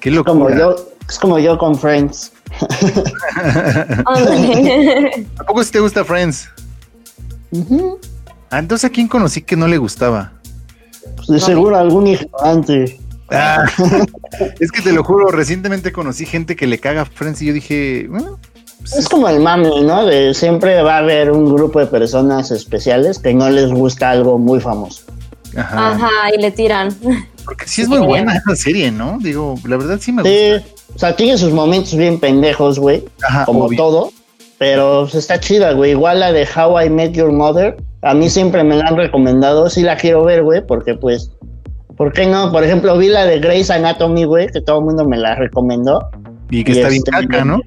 Qué como locura. yo, es como yo con Friends. ¿A poco si te gusta Friends? Ah, entonces a quién conocí que no le gustaba. Pues de seguro algún ignorante. Ah, es que te lo juro, recientemente conocí gente que le caga a Friends y yo dije, bueno, Es como el mame, ¿no? De siempre va a haber un grupo de personas especiales que no les gusta algo muy famoso. ajá. Ajá, y le tiran. Porque sí es muy buena esa serie, ¿no? Digo, la verdad sí me gusta. Sí, o sea, tiene sus momentos bien pendejos, güey, Ajá, como obvio. todo, pero pues, está chida, güey. Igual la de How I Met Your Mother, a mí siempre me la han recomendado, sí la quiero ver, güey, porque pues, ¿por qué no? Por ejemplo, vi la de Grey's Anatomy, güey, que todo el mundo me la recomendó. Y que y está bien este- caca, ¿no?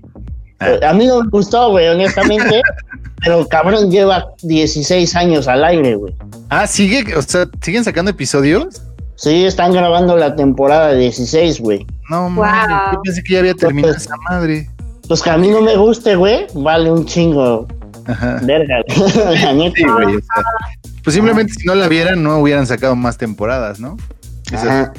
Ah. Eh, A mí no me gustó, güey, honestamente, pero cabrón lleva 16 años al aire, güey. Ah, sigue, o sea, siguen sacando episodios. Sí, están grabando la temporada 16, güey. No, Wow. mames, yo pensé que ya había terminado esa madre. Pues que a mí no me guste, güey, vale un chingo. Ajá. Verga, la neta. Sí, güey, o sea, pues simplemente si no la vieran, no hubieran sacado más temporadas, ¿no? Ajá.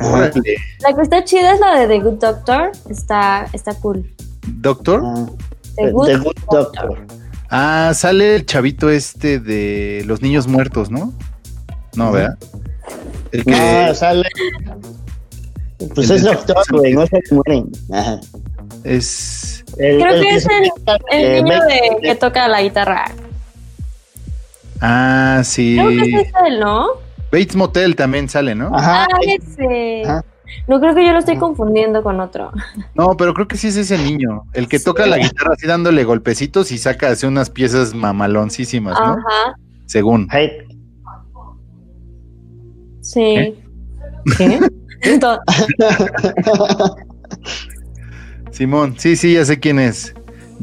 Órale. La que está chida es la de The Good Doctor. Está, está cool. Doctor. Ah, The Good, The Good Doctor. Doctor. Ah, sale el chavito este de los niños muertos, ¿no? No, ¿verdad? El que No, sale. Pues El es doctor, güey, no se mueren. Ajá. es. El- Creo el que es el, niño de, que toca la guitarra. Ah, sí. Creo que es él, ¿no? Bates Motel también sale, ¿no? Ajá. Ah, ese. Ajá. No creo que yo lo estoy confundiendo con otro. No, pero creo que sí es ese niño. El que toca la guitarra así dándole golpecitos y saca así unas piezas mamaloncísimas, ¿no? Ajá. Según. Ay, Sí. ¿Qué? Simón, sí, sí, ya sé quién es.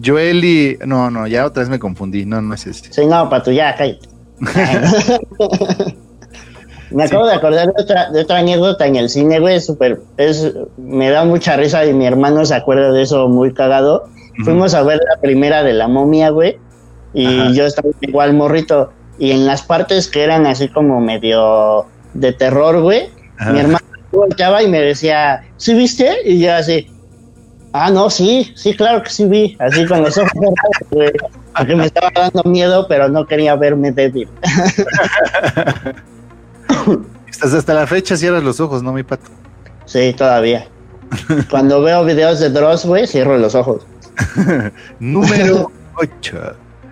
Joel y. No, no, ya otra vez me confundí. No, no es este. Sí, no, pato, ya, cállate. Me acabo de acordar de otra, de otra anécdota en el cine, güey, súper, es, me da mucha risa y mi hermano se acuerda de eso muy cagado. Fuimos a ver la primera de la momia, güey, y Ajá. yo estaba igual morrito, y en las partes que eran así como medio de terror, güey, Ajá. mi hermano volteaba y me decía, ¿sí viste? Y yo así, ah, no, sí, sí, claro que sí vi, así con los ojos cerrados, güey, porque me estaba dando miedo, pero no quería verme débil. Estás hasta la fecha, cierras los ojos, ¿no, mi pato? Sí, todavía. Cuando veo videos de Dross, güey, cierro los ojos. Número 8.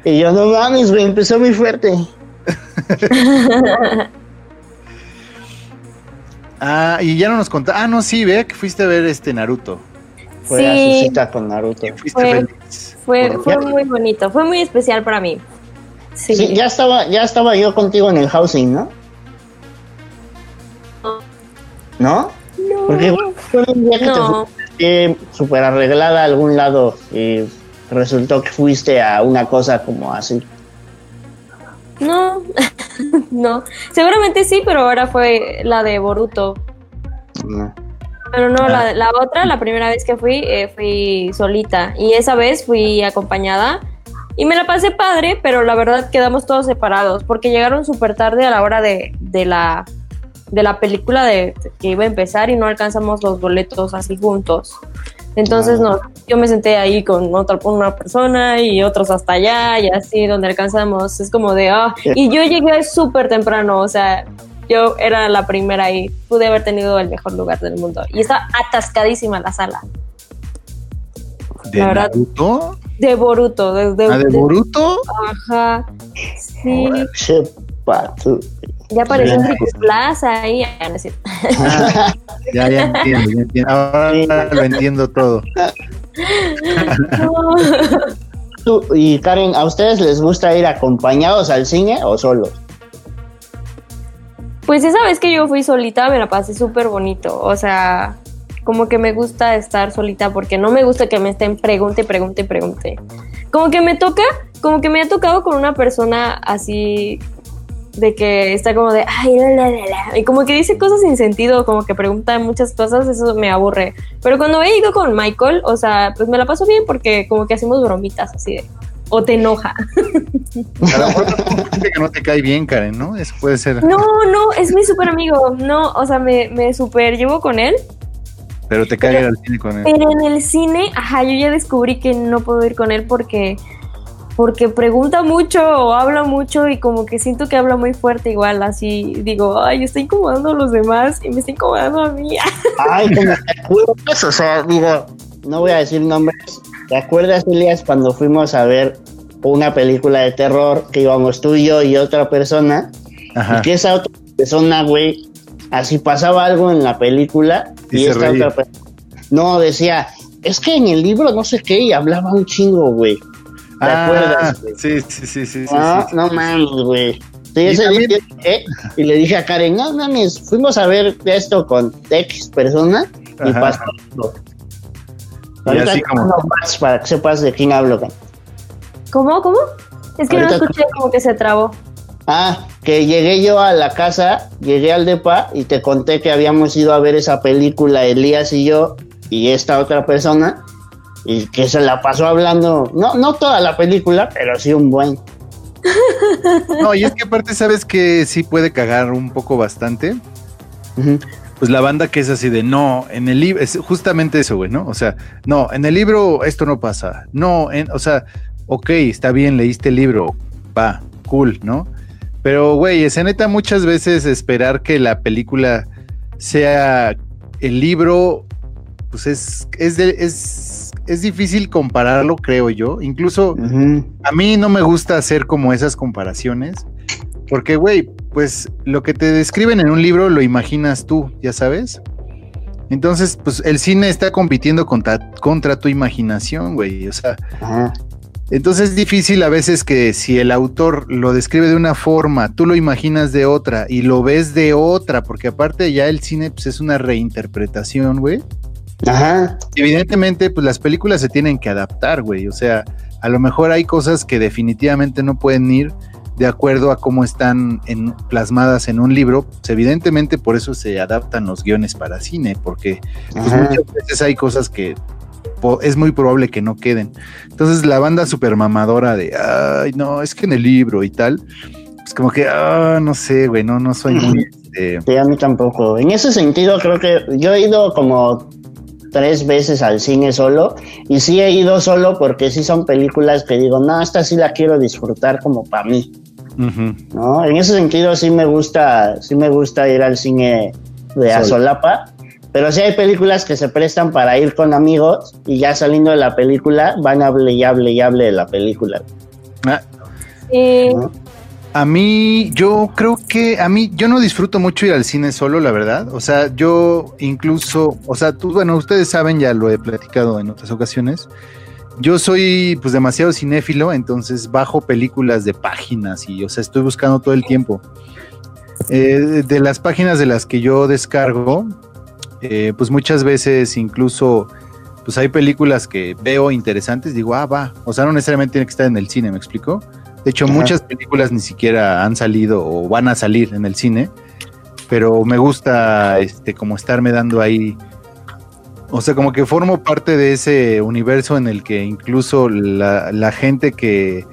Y yo, no mames, güey, empezó muy fuerte. Ah, y ya no nos contaste. Ah, no, sí, ve que fuiste a ver este Naruto. Fue a su cita con Naruto. Y fuiste Fue- feliz. Fue, Por- fue muy bonito, fue muy especial para mí. Sí. Sí, ya estaba, ya estaba yo contigo en el housing, ¿no? ¿No? No. Porque fue un día que No. te súper arreglada a algún lado y resultó que fuiste a una cosa como así. No, no. Seguramente sí, pero ahora fue la de Boruto. No. Pero no, Ah. la, la otra, la primera vez que fui, eh, fui solita. Y esa vez fui acompañada. Y me la pasé padre, pero la verdad quedamos todos separados. Porque llegaron súper tarde a la hora de, de la, de la película de, que iba a empezar y no alcanzamos los boletos así juntos. Entonces, Ah. no, yo me senté ahí con otra una persona y otros hasta allá y así donde alcanzamos. Es como de, ah, y yo llegué súper temprano, o sea, yo era la primera y pude haber tenido el mejor lugar del mundo. Y está atascadísima la sala. ¿De La verdad- Naruto? De Boruto. De, de- ¿Ah, de de- Boruto? Ajá. Sí. Ya apareció Sí. Enrique Plaza ahí. Ah. Ya, ya entiendo, ya entiendo. Ahora lo entiendo todo. No. Tú- Y Karen, ¿a ustedes les gusta ir acompañados al cine o solos? Pues esa vez que yo fui solita me la pasé súper bonito. O sea, como que me gusta estar solita porque no me gusta que me estén pregunte, pregunte, pregunte. Como que me toca, como que me ha tocado con una persona así de que está como de, ay, la, la, la, la", y como que dice cosas sin sentido, como que pregunta muchas cosas, eso me aburre. Pero cuando he ido con Michael, o sea, pues me la paso bien porque como que hacemos bromitas así de, o te enoja. A lo mejor que no te cae bien, Karen, ¿no? Eso puede ser. No, no, es mi súper amigo. No, o sea, me, me súper llevo con él. Pero te cae ir al cine con él. Pero en el cine, ajá, yo ya descubrí que no puedo ir con él porque porque pregunta mucho o habla mucho y como que siento que habla muy fuerte igual, así digo, ay, está incomodando a los demás y me está incomodando a mí. Ay, como te acuerdas, o sea, digo, no voy a decir nombres. ¿Te acuerdas, Elias, cuando fuimos a ver una película de terror que íbamos tú y yo y otra persona? Ajá. Y que esa otra persona, güey, así pasaba algo en la película Y y, se esta reía. otra persona no decía, es que en el libro no sé qué y hablaba un chingo, güey. ¿Te Ah, acuerdas, güey? sí, sí, sí, sí, sí, no, sí. no mames, güey. Sí, Y ese también- día llegué y le dije a Karen, no mames, fuimos a ver esto con X persona y Ajá. pasó esto. Y así como- más para que sepas de quién hablo. güey. ¿Cómo? ¿Cómo? Es que no escuché como que se trabó. Ah, que llegué yo a la casa, llegué al depa y te conté que habíamos ido a ver esa película Elías y yo y esta otra persona y que se la pasó hablando, no, no toda la película, pero sí un buen. No, y es que aparte sabes que sí puede cagar un poco bastante. Pues la banda que es así de no, en el libro, es justamente eso, güey, ¿no? O sea, no, en el libro esto no pasa. No, en, o sea, ok, está bien, leíste el libro, va, cool, ¿no? Pero, güey, es neta muchas veces esperar que la película sea el libro, pues es, es, de- es, es difícil compararlo, creo yo. Incluso a mí no me gusta hacer como esas comparaciones, porque, güey, pues lo que te describen en un libro lo imaginas tú, ya sabes. Entonces, pues el cine está compitiendo contra, contra tu imaginación, güey. O sea. Entonces es difícil a veces que si el autor lo describe de una forma, tú lo imaginas de otra y lo ves de otra, porque aparte ya el cine pues, es una reinterpretación, güey. Ajá. Evidentemente, pues las películas se tienen que adaptar, güey. O sea, a lo mejor hay cosas que definitivamente no pueden ir de acuerdo a cómo están en, plasmadas en un libro. Pues, evidentemente, por eso se adaptan los guiones para cine, porque pues, muchas veces hay cosas que es muy probable que no queden. Entonces, la banda super mamadora de, ay, no, es que en el libro y tal, pues como que, ah, no sé, güey, no, no soy muy. este, Sí, a mí tampoco. En ese sentido, creo que yo he ido como tres veces al cine solo y sí he ido solo porque sí son películas que digo, no, esta sí la quiero disfrutar como para mí. ¿no? En ese sentido sí me gusta, sí me gusta ir al cine de Solo. Azolapa, pero sí hay películas que se prestan para ir con amigos y ya saliendo de la película van a hable y hable y hable de la película. Ah, Sí, ¿no? A mí, yo creo que a mí, yo no disfruto mucho ir al cine solo, la verdad. O sea, yo incluso, o sea, tú, bueno, ustedes saben, ya lo he platicado en otras ocasiones. Yo soy pues demasiado cinéfilo, entonces bajo películas de páginas y, o sea, estoy buscando todo el tiempo. Eh, de las páginas de las que yo descargo, eh, pues muchas veces incluso, pues hay películas que veo interesantes, digo, ah, va. O sea, no necesariamente tiene que estar en el cine, ¿me explico? De hecho, Ajá. muchas películas ni siquiera han salido o van a salir en el cine, pero me gusta este como estarme dando ahí. O sea, como que formo parte de ese universo en el que incluso la, la gente que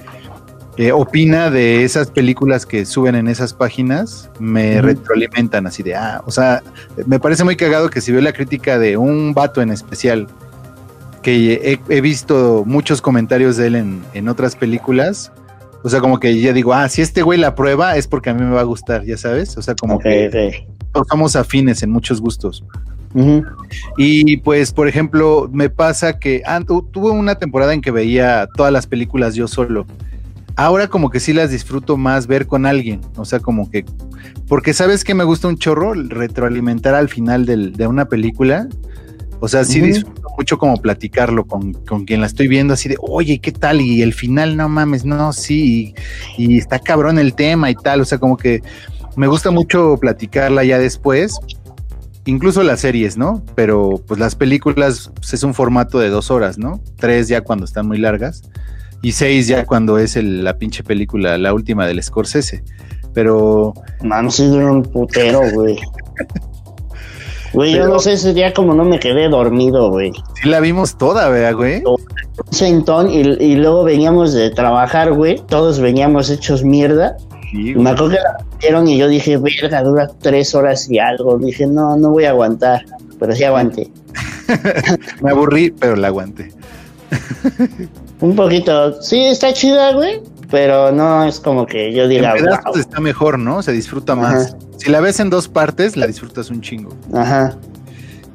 eh, opina de esas películas que suben en esas páginas me retroalimentan así de, ah, o sea, me parece muy cagado que si veo la crítica de un vato en especial, que he, he visto muchos comentarios de él en, en otras películas, o sea, como que ya digo, ah, si este güey la prueba es porque a mí me va a gustar, ya sabes, o sea, como que somos afines en muchos gustos. Y pues, por ejemplo, me pasa que ah, tu- tuve una temporada en que veía todas las películas yo solo. Ahora como que sí las disfruto más ver con alguien, o sea, como que, porque sabes que me gusta un chorro retroalimentar al final del- de una película. O sea, sí disfruto mucho como platicarlo con, con quien la estoy viendo, así de, oye, ¿qué tal? Y el final, no mames, no, sí, y, y está cabrón el tema y tal, o sea, como que me gusta mucho platicarla ya después, incluso las series, ¿no? Pero pues las películas pues, es un formato de dos horas, ¿no? Tres ya cuando están muy largas y seis ya cuando es el- la pinche película, la última del Scorsese. Pero Man, sí, de un putero, güey. Güey, yo no sé ese día como no me quedé dormido, güey. sí la vimos toda, ¿verdad, güey? Sentón y, y luego veníamos de trabajar, güey. Todos veníamos hechos mierda. Sí, Y me acuerdo que la metieron y yo dije, verga, dura tres horas y algo. Dije, no, no voy a aguantar. Pero sí aguanté. me aburrí, pero la aguanté. Un poquito. Sí, está chida, güey. Pero no es como que yo diga, en pedazos wow. está mejor, ¿no? Se disfruta Ajá. más. Si la ves en dos partes, la disfrutas un chingo. Ajá.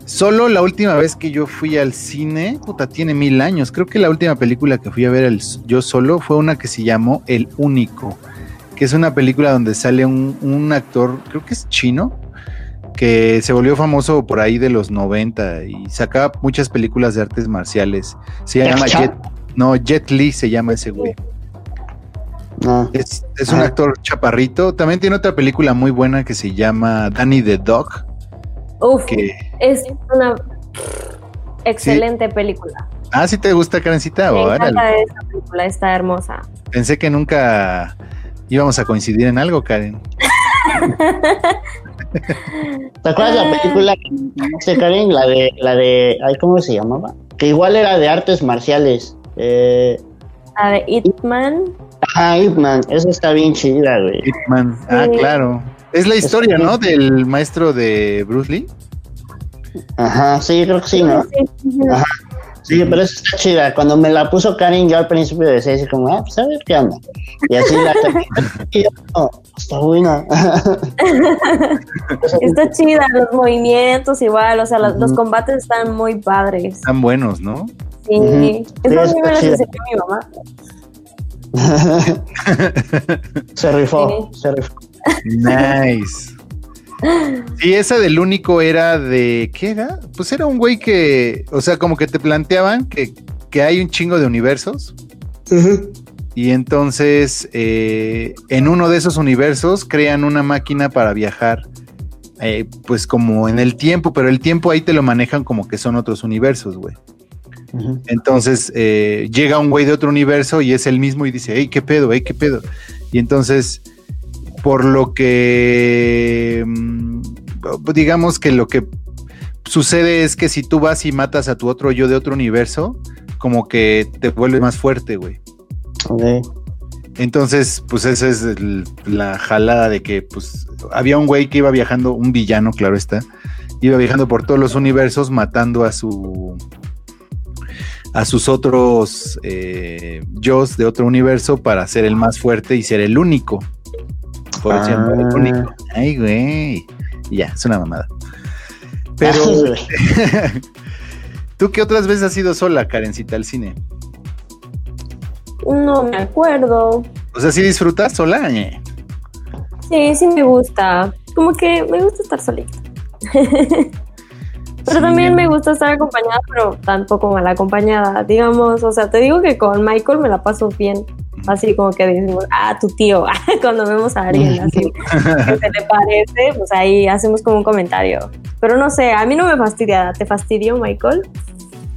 Solo la última vez que yo fui al cine, puta, tiene mil años. Creo que la última película que fui a ver el- yo solo fue una que se llamó El Único, que es una película donde sale un, un actor, creo que es chino, que se volvió famoso por ahí de los 90 y sacaba muchas películas de artes marciales. Se llama. Jet, no, Jet Li se llama ese güey. No. Es, es un Ajá. actor chaparrito. También tiene otra película muy buena que se llama Danny the Dog, uf, que... es una excelente película. Ah, ¿sí te gusta, Karencita? Me Órale. encanta esa película, está hermosa. Pensé que nunca íbamos a coincidir en algo, Karen. ¿Te acuerdas la película que Karen? La de, la de, ay, ¿cómo se llamaba? Que igual era de artes marciales. Eh, La de It Man. Ajá, Ip Man, esa está bien chida, güey. Hitman. Ah, Sí. claro. Es la historia, ¿no? Del maestro de Bruce Lee. Ajá, sí, creo que sí, ¿no? Ajá. Sí, pero esa está chida. Cuando me la puso Karen, yo al principio decía así como, ah, pues a ver qué onda. Y así la. Y yo, "Oh, está buena. Está chida, los movimientos igual, o sea, los, combates están muy padres. Están buenos, ¿no? Sí, Ujú. eso Sí, a mí me chida. enseñó mi mamá. se rifó, se rifó. Nice. Sí, esa del único era de. ¿Qué era? Pues era un güey que. O sea, como que te planteaban que, que hay un chingo de universos. Y entonces, eh, en uno de esos universos, crean una máquina para viajar, eh, pues como en el tiempo, pero el tiempo ahí te lo manejan como que son otros universos, güey. Entonces eh, llega un güey de otro universo y es el mismo y dice, hey, qué pedo, hey, qué pedo. Y entonces, por lo que, mm, digamos que lo que sucede es que si tú vas y matas a tu otro yo de otro universo, como que te vuelve más fuerte, güey. Entonces, pues esa es la jalada de que, pues, había un güey que iba viajando, un villano, claro está, iba viajando por todos los universos matando a su a sus otros eh, yo de otro universo para ser el más fuerte y ser el único. Por ah. el único. Ay, güey. Ya, es una mamada. Pero, ¿tú qué otras veces has ido sola, Karencita, al cine? No me acuerdo. O sea, ¿sí disfrutas sola? Sí, sí me gusta. Como que me gusta estar solita. Pero también me gusta estar acompañada, pero tampoco mal acompañada. Digamos, o sea, te digo que con Michael me la paso bien. Así como que decimos, ah, tu tío, cuando vemos a alguien así que se le parece, pues ahí hacemos como un comentario. Pero no sé, a mí no me fastidia. ¿Te fastidio, Michael?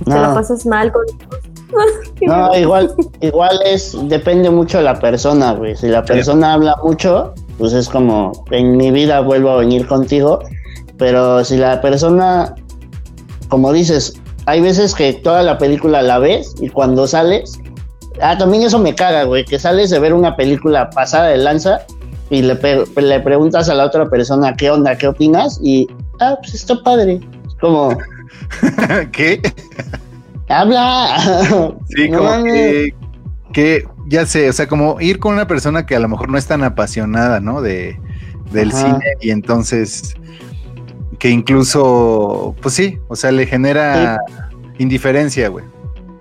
¿Te la pasas mal con no, igual, igual es, depende mucho de la persona, güey. Si la persona habla mucho, pues es como, en mi vida vuelvo a venir contigo. Pero si la persona como dices, hay veces que toda la película la ves y cuando sales, ah, también eso me caga, güey, que sales de ver una película pasada de lanza y le, le preguntas a la otra persona qué onda, qué opinas y, ah, pues está padre. Como... ¿Qué? Habla. Sí, como que, que, ya sé, o sea, como ir con una persona que a lo mejor no es tan apasionada, ¿no? De, del cine y entonces que incluso, pues sí, o sea, le genera indiferencia, güey.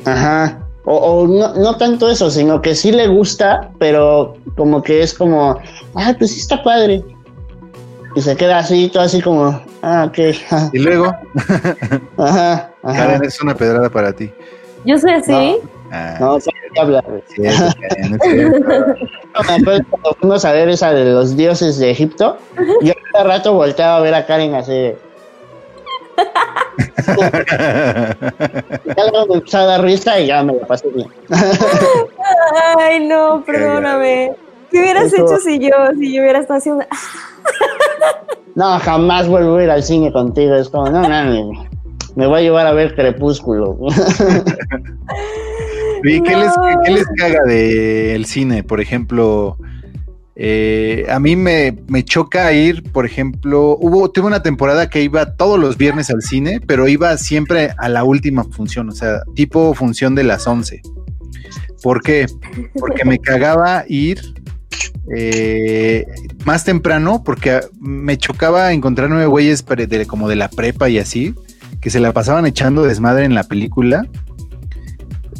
Ajá. O, no, no, tanto eso, sino que sí le gusta, pero como que es como, ah, pues sí está padre. Y se queda así, todo así como, ah, ok. Y luego, ajá, ajá. Karen, es una pedrada para ti. Yo soy así. Ah, no, sí, que hablar. Sí, me acuerdo cuando fuimos a ver esa de los dioses de Egipto, yo cada rato volteaba a ver a Karen así. ya luego me empezó a dar risa y ya me la pasé bien. Ay, no, perdóname. ¿Qué hubieras hecho si yo, si yo hubiera estado haciendo? no, jamás vuelvo a ir al cine contigo. Es como, no, no, me voy a llevar a ver Crepúsculo. ¿Y qué, les, qué les caga del cine? Por ejemplo, eh, a mí me, choca ir, por ejemplo, hubo, tuve una temporada que iba todos los viernes al cine, pero iba siempre a la última función, o sea, tipo función de las 11. ¿Por qué? Porque me cagaba ir eh, más temprano, porque me chocaba encontrarme güeyes como de la prepa y así, que se la pasaban echando desmadre en la película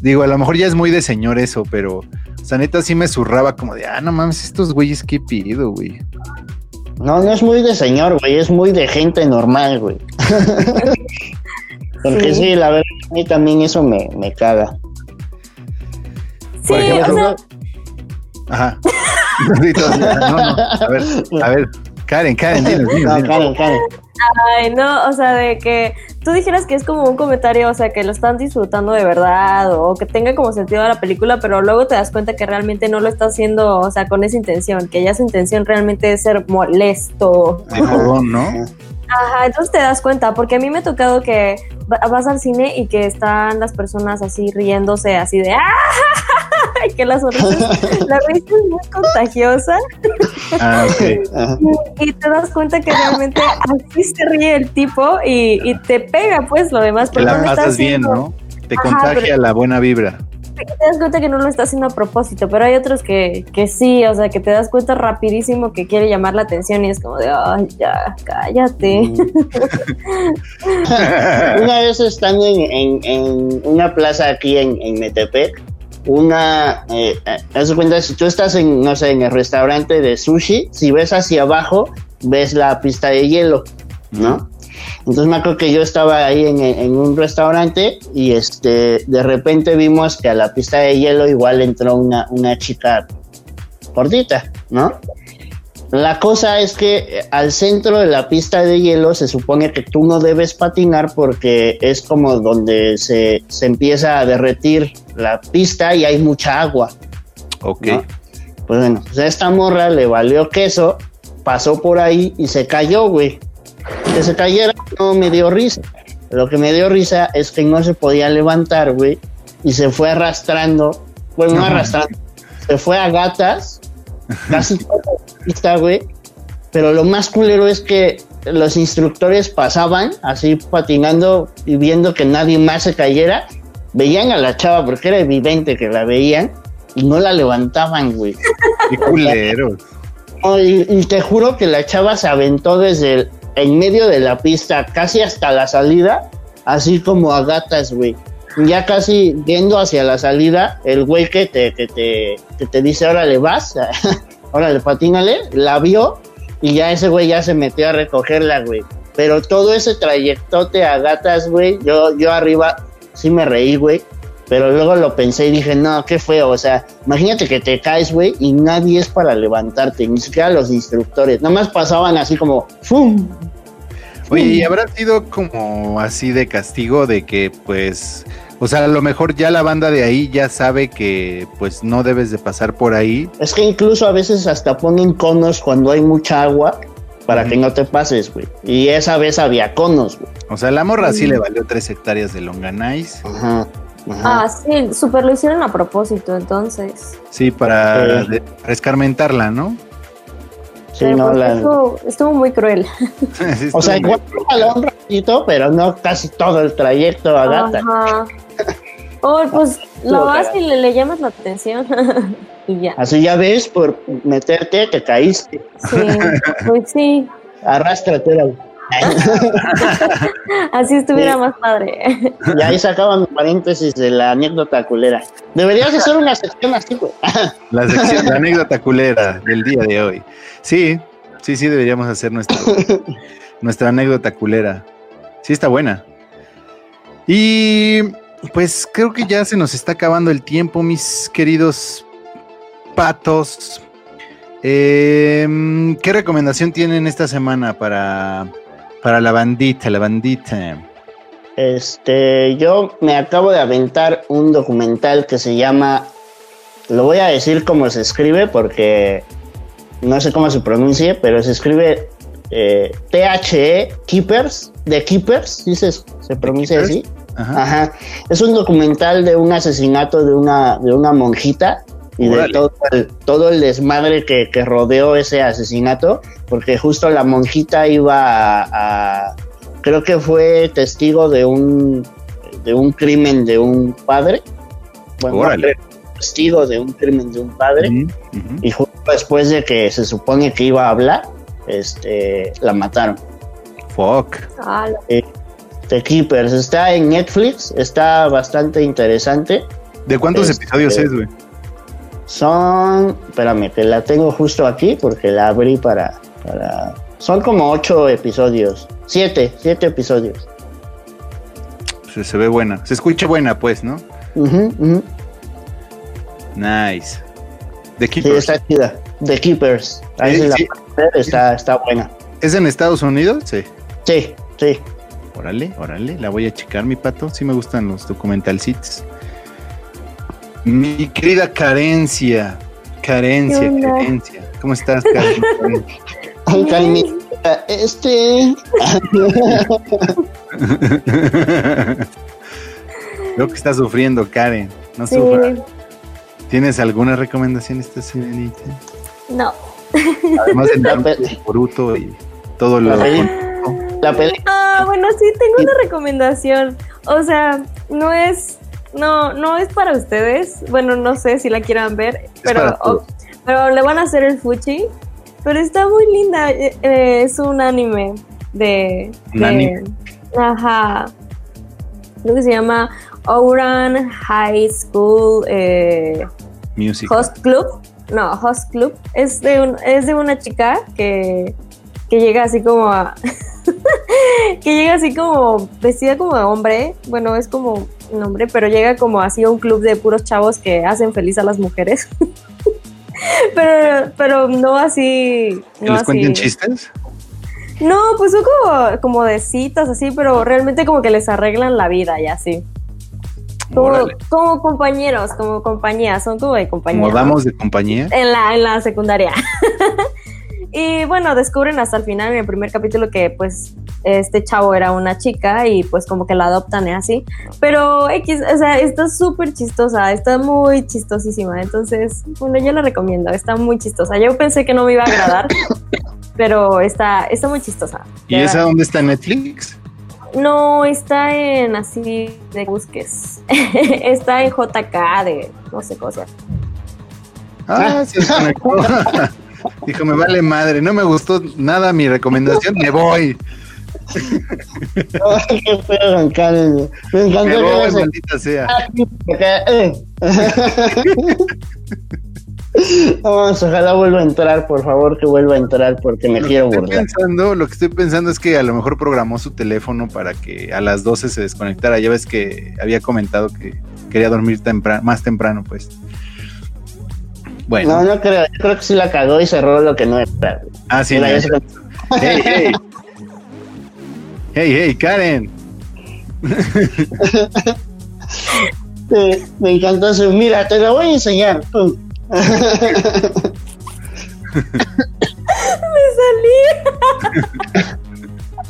Digo, a lo mejor ya es muy de señor eso, pero, o sea, neta sí me zurraba como de, ah, no mames, estos güeyes, ¿qué pido, güey? No, no es muy de señor, güey, es muy de gente normal, güey. Porque sí. la verdad, a mí también eso me, me caga. Sí, o sea... Ajá. no, no, a ver, a ver, Karen, Karen, dinos, dinos, no, Karen, Karen. Ay, no, o sea, de que tú dijeras que es como un comentario, o sea, que lo están disfrutando de verdad o que tenga como sentido la película, pero luego te das cuenta que realmente no lo está haciendo, o sea, con esa intención, que ya su intención realmente es ser molesto. De ¿no? Ajá, entonces te das cuenta, porque a mí me ha tocado que vas al cine y que están las personas así riéndose, así de ¡ah! Y que las risas, la risa es muy contagiosa. Ah, y, te das cuenta que realmente así se ríe el tipo y, te pega, pues, lo demás. Te la pasas bien, ¿no? Te contagia la buena vibra te das cuenta que no lo está haciendo a propósito, pero hay otros que, que sí, o sea, que te das cuenta rapidísimo que quiere llamar la atención y es como de, ay, ya, cállate. Mm. una vez estando en, en, una plaza aquí en, en Metepec, una, eh, eh, cuenta, si tú estás en, no sé, en el restaurante de sushi, si ves hacia abajo, ves la pista de hielo, ¿no? Entonces me acuerdo que yo estaba ahí en, en, un restaurante y este de repente vimos que a la pista de hielo igual entró una, una chica gordita, ¿no? La cosa es que eh, al centro de la pista de hielo se supone que tú no debes patinar porque es como donde se, se empieza a derretir la pista y hay mucha agua. Ok. Pues bueno, pues a esta morra le valió queso, pasó por ahí y se cayó, güey. Que se cayera no me dio risa. Lo que me dio risa es que no se podía levantar, güey, y se fue arrastrando, bueno, no arrastrando, se fue a gatas, casi pista, güey. Pero lo más culero es que los instructores pasaban así patinando y viendo que nadie más se cayera, veían a la chava porque era evidente que la veían y no la levantaban, güey. Qué culero. y, te juro que la chava se aventó desde el, en medio de la pista, casi hasta la salida, así como a gatas, güey. Ya casi viendo hacia la salida, el güey que te, que te, que te dice, órale, vas, órale, patínale, la vio y ya ese güey ya se metió a recogerla, güey. Pero todo ese trayectote a gatas, güey, yo, yo arriba sí me reí, güey. Pero luego lo pensé y dije, no, qué feo. O sea, imagínate que te caes, güey, y nadie es para levantarte, ni siquiera los instructores. Nada más pasaban así como, ¡fum! Oye, ¿y habrá sido como así de castigo de que, pues, o sea, a lo mejor ya la banda de ahí ya sabe que, pues, no debes de pasar por ahí? Es que incluso a veces hasta ponen conos cuando hay mucha agua para que no te pases, güey. Y esa vez había conos, güey. O sea, la morra sí le valió tres hectáreas de longanais. Ajá. Ah, sí, súper lo hicieron a propósito, entonces. Sí, para de- para escarmentarla, ¿no? Sí, Pero, no, pues, la- estuvo, estuvo muy cruel. Sí, O sea, igual un ratito, pero no casi todo el trayecto a gata. Ajá. Oh, pues lo vas y le, le llamas la atención. y ya. Así ya ves, por meterte, te caíste. Sí, pues sí. Arrástrate. Así estuviera Sí. más padre. Y ahí sacaba mi paréntesis de la anécdota culera. Deberías hacer una sección así, güey. La sección, la anécdota culera del día de hoy. Sí, sí, sí, deberíamos hacer nuestro, nuestra anécdota culera. Sí, está buena. Y pues creo que ya se nos está acabando el tiempo, mis queridos patos. Em, ¿Qué recomendación tienen esta semana para, para la bandita, la bandita? Este, yo me acabo de aventar un documental que se llama, lo voy a decir como se escribe porque no sé cómo se pronuncie, pero se escribe eh, THE Keepers, de Keepers, dices, se pronuncia Keepers? así. Ajá. Ajá. Es un documental de un asesinato de una, de una monjita y de todo el, todo el desmadre que, que rodeó ese asesinato, porque justo la monjita iba a, a- creo que fue testigo de un, de un crimen de un padre. Bueno, testigo de un crimen de un padre. Y justo después de que se supone que iba a hablar, este, la mataron. Fuck. Ah, lo- The Keepers está en Netflix, está bastante interesante. ¿De cuántos Este- episodios es, güey? Son, espérame, que la tengo justo aquí porque la abrí para, para... Son como ocho episodios, siete, siete episodios. Se, se ve buena. Se escucha buena, pues, ¿no? Nice. The Sí, Keepers. está chida. The Keepers, ahí Sí, se la sí. pueden ver, está, está buena. ¿Es en Estados Unidos? Sí. Sí, sí. Órale, órale. La voy a checar, mi pato. Sí me gustan los documentalcitos. Mi querida Carencia. Carencia. Carencia. ¿Cómo estás, Karen? Ay, Karinita, este... Veo que está sufriendo, Karen. No sí. sufra. ¿Tienes alguna recomendación esta semanita? No. Además Naruto pe- Boruto y todo lo... La peli- La película... Ah, bueno, sí, tengo una recomendación. O sea, no es, no, no es para ustedes. Bueno, no sé si la quieran ver, pero, para todos. o- pero le van a hacer el fuchi. Pero está muy linda. eh, eh, es un anime de, ¿Un de- anime? Ajá. Creo que se llama Ouran High School eh, Music. Host Club. No, Host Club. Es de, un, es de una chica que, que llega así como a... que llega así como vestida como de hombre, bueno, es como un hombre, pero llega como así a un club de puros chavos que hacen feliz a las mujeres. pero, pero no así. ¿Que les cuenten chistes? No, pues son como, como de citas así, pero realmente como que les arreglan la vida y así. Como, como compañeros, como compañía, son como de compañía. ¿Como damos de compañía? En la, en la secundaria. y bueno, descubren hasta el final en el primer capítulo que pues este chavo era una chica y pues como que la adoptan y así. Pero X, o sea, está súper chistosa, está muy chistosísima. Entonces, bueno, yo la recomiendo, está muy chistosa. Yo pensé que no me iba a agradar, pero está, está muy chistosa. ¿Y esa dónde está en Netflix? No, está en así de busques. está en JK de no sé cosas. Ah, sí, Dijo, me vale madre, no me gustó nada mi recomendación, me voy. Qué Karen. Me encantó que maldita sea. Eh. Vamos, ojalá vuelva a entrar, por favor, que vuelva a entrar porque me quiero burlar. pensando, lo que estoy pensando es que a lo mejor programó su teléfono para que a las 12 se desconectara. Ya ves que había comentado que quería dormir tempra- más temprano, pues. Bueno, No, no creo. Yo creo que sí la cagó y cerró lo que no era. ah, sí, Hey, hey. Hey, hey, Karen. Me encantó eso. Mira, te lo voy a enseñar. Pum. Me salí.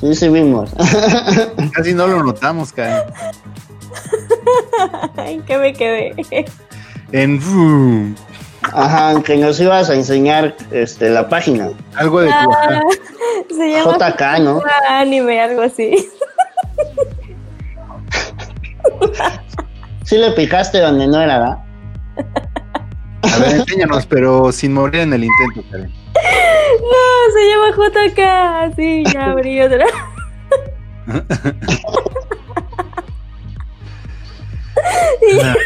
Sí, sí vimos. Casi no lo notamos, Karen. ¿En qué me quedé? En Ajá, que nos ibas a enseñar este, la página. algo de tu Ah, se llama JK, ¿no? anime, algo así. Sí le picaste donde no era, ¿verdad? A ver, enséñanos, pero sin morir en el intento, Karen. No, se llama JK. Sí, ya abrí otra.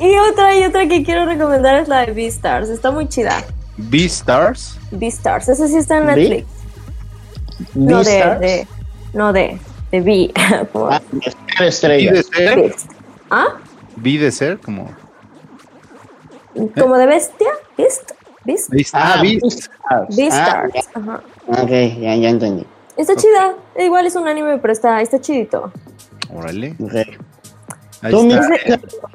Y otra y otra que quiero recomendar es la de Beastars. Está muy chida. Beastars. Beastars. Esa sí está en ¿Bee? Netflix. No de, Beastars. de. No de. De B. Como Ah, de Estrellas. ser, Beast. ¿Ah? vi de ser, como. ¿Como de bestia? ¿Beast? ¿Beast? Beast- Ah, Ah, Beast. Beastars. Beastars. Ah, Ajá. ok, ya, ya entendí. Está chida. Igual es un anime, pero está, está chidito. Órale. Ok. Tú mismo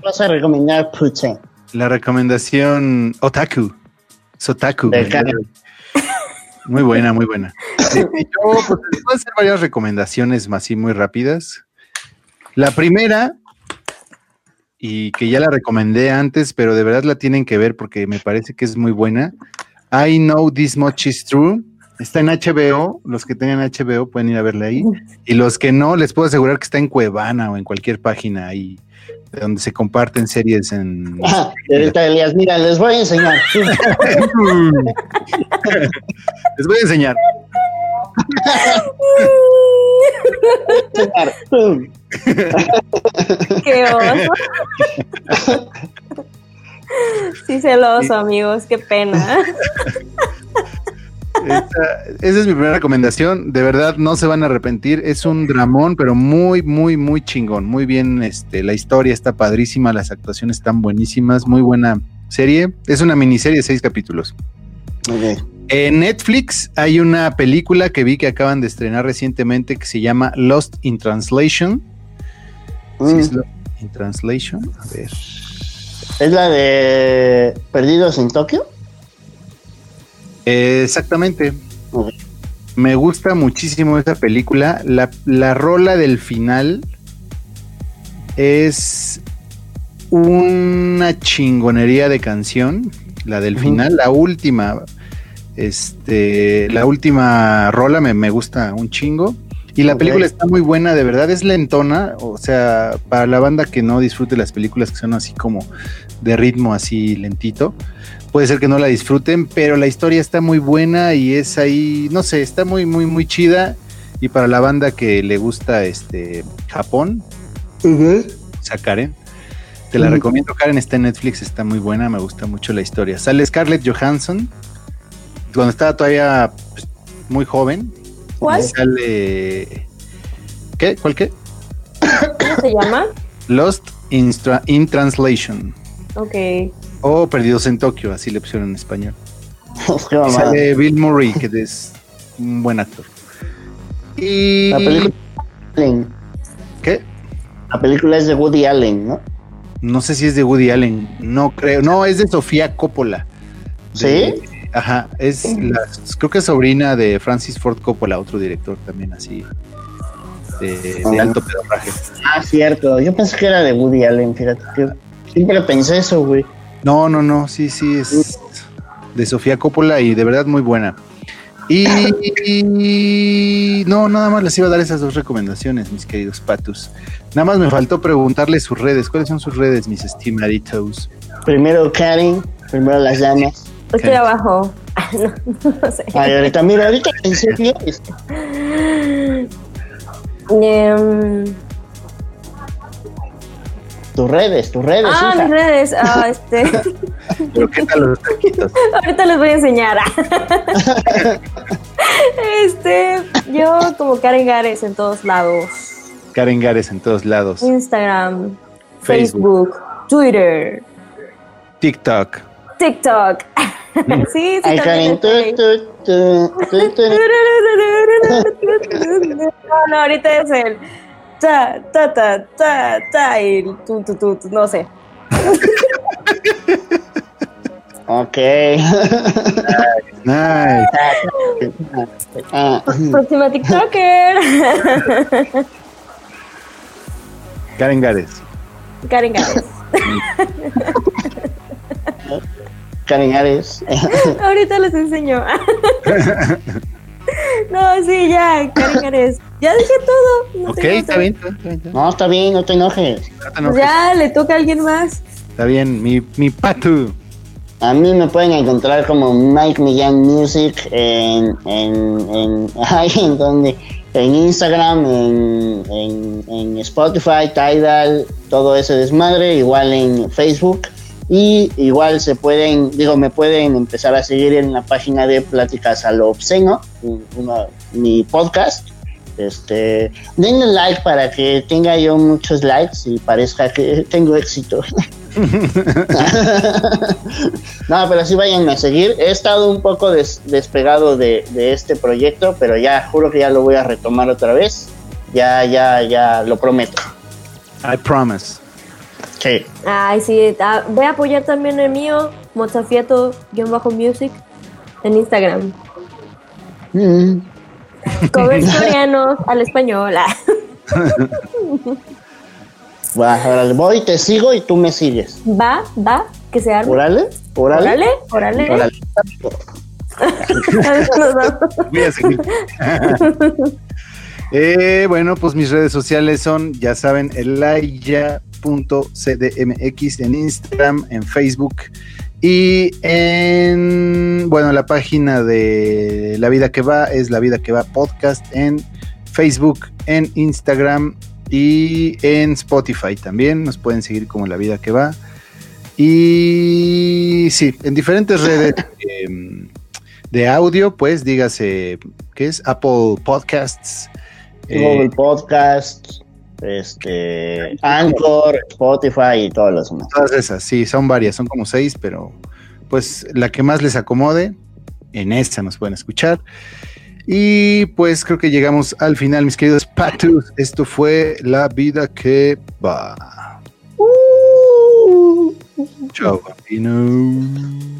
vas a recomendar Puche. La recomendación Otaku. Sotaku. De ¿verdad? Karen. Muy buena, muy buena. Sí, yo pues, puedo hacer varias recomendaciones así muy rápidas. La primera, y que ya la recomendé antes, pero de verdad la tienen que ver porque me parece que es muy buena. I Know This Much Is True. Está en HBO. Los que tengan HBO pueden ir a verla ahí. Y los que no, les puedo asegurar que está en Cuevana o en cualquier página ahí de donde se comparten series en. Ah, Elías, mira, les voy a enseñar. Les voy a enseñar. Qué oso. Sí, celoso, amigos. Qué pena. Esta- esa es mi primera recomendación. De verdad, no se van a arrepentir. Es un dramón, pero muy, muy, muy chingón. Muy bien, este, la historia está padrísima, las actuaciones están buenísimas, muy buena serie. Es una miniserie de seis capítulos. En Netflix hay una película que vi que acaban de estrenar recientemente que se llama Lost in Translation. Sí, Mm, es Lost in Translation. A ver. ¿Es la de Perdidos en Tokio? Eh, exactamente. Me gusta muchísimo esa película. La, la rola del final es una chingonería de canción. La del final, la última. Este, la última rola me, me gusta un chingo. Y la película está muy buena, de verdad, es lentona. O sea, para la banda que no disfrute las películas que son así como de ritmo así lentito, puede ser que no la disfruten, pero la historia está muy buena y es ahí, no sé, está muy, muy, muy chida. Y para la banda que le gusta este Japón, o sea, Karen, te la recomiendo. Karen está en Netflix, está muy buena, me gusta mucho la historia. Sale Scarlett Johansson, cuando estaba todavía pues, muy joven, ¿Cuál? Sale. ¿Qué? ¿Cuál qué? ¿Cómo se llama? Lost in, Tra- in Translation. Ok. O Perdidos en Tokio, así le pusieron en español. Qué Y sale Bill Murray, que es un buen actor. Y. La película, Allen. ¿Qué? la película es de Woody Allen, ¿no? No sé si es de Woody Allen. No creo. No, es de Sofía Coppola. De- ¿Sí? Ajá, es la, creo que es sobrina de Francis Ford Coppola, otro director también así de, de Ah. alto pedorraje. Ah, cierto. Yo pensé que era de Woody Allen, fíjate. que siempre pensé eso, güey. No, no, no, sí, sí, es de Sofía Coppola y de verdad muy buena. Y, y no, nada más les iba a dar esas dos recomendaciones, mis queridos patus. Nada más me faltó preguntarles sus redes. ¿Cuáles son sus redes, mis estimaditos? Primero Karen, primero las llamas. Estoy abajo. Ah, no, no sé. Ay, ahorita, mira, ahorita pensé que tus redes, tus redes, ah, hija. mis redes. Ah, este. Pero ¿qué tal los taquitos? Ahorita les voy a enseñar. este, yo como Karen Gares en todos lados. Karen Gares en todos lados. Instagram, Facebook. Facebook, Twitter, TikTok. TikTok. sí, sí, Ay, Karen. No, no, ahorita es el ta, ta, ta, ta, ta, y el tu, tu, tu, tu, no sé. Ok. Nice. Ah, Próxima TikToker. Karen Gares. Karen Gares. Karen Ares. Ahorita les enseño. No, sí, ya, Karen Gares. Ya dije todo. No ok, está bien. Está bien, está bien. No, está bien, no te enojes. No te Pues enojes. ya, le toca a alguien más. Está bien, mi, mi patu. A mí me pueden encontrar como Mike Millán Music en, en, en, ay, en donde, en Instagram, en, en, en Spotify, Tidal, todo ese desmadre, igual en Facebook. Y igual se pueden, digo, me pueden empezar a seguir en la página de Pláticas a lo Obsceno, mi podcast. Este, denle like para que tenga yo muchos likes y parezca que tengo éxito. no, pero sí vayan a seguir. He estado un poco des- despegado de, de este proyecto, pero ya juro que ya lo voy a retomar otra vez. Ya, ya, ya, lo prometo. I promise. Sí. Ay, sí, ah, voy a apoyar también el mío, Mozafieto-music, en Instagram. Mm. Covers coreanos al español. ah. Voy, te sigo y tú me sigues. Va, va, que se arme. Órale, órale. Órale, órale. Órale. Nos vamos. Voy a seguir. Eh, bueno, pues mis redes sociales son, ya saben, elaya.cdmx en Instagram, en Facebook y en, bueno, la página de La Vida que Va es La Vida que Va Podcast en Facebook, en Instagram y en Spotify también. Nos pueden seguir como La Vida que Va. Y sí, en diferentes redes de audio, pues dígase, ¿qué es? Apple Podcasts. eh, Google Podcast, este, Anchor, Spotify y todos los demás. todas esas, sí, son varias, son como seis, pero pues la que más les acomode, en esta nos pueden escuchar. Y pues creo que llegamos al final, mis queridos patus. Esto fue La Vida que Va. Chao, bambino.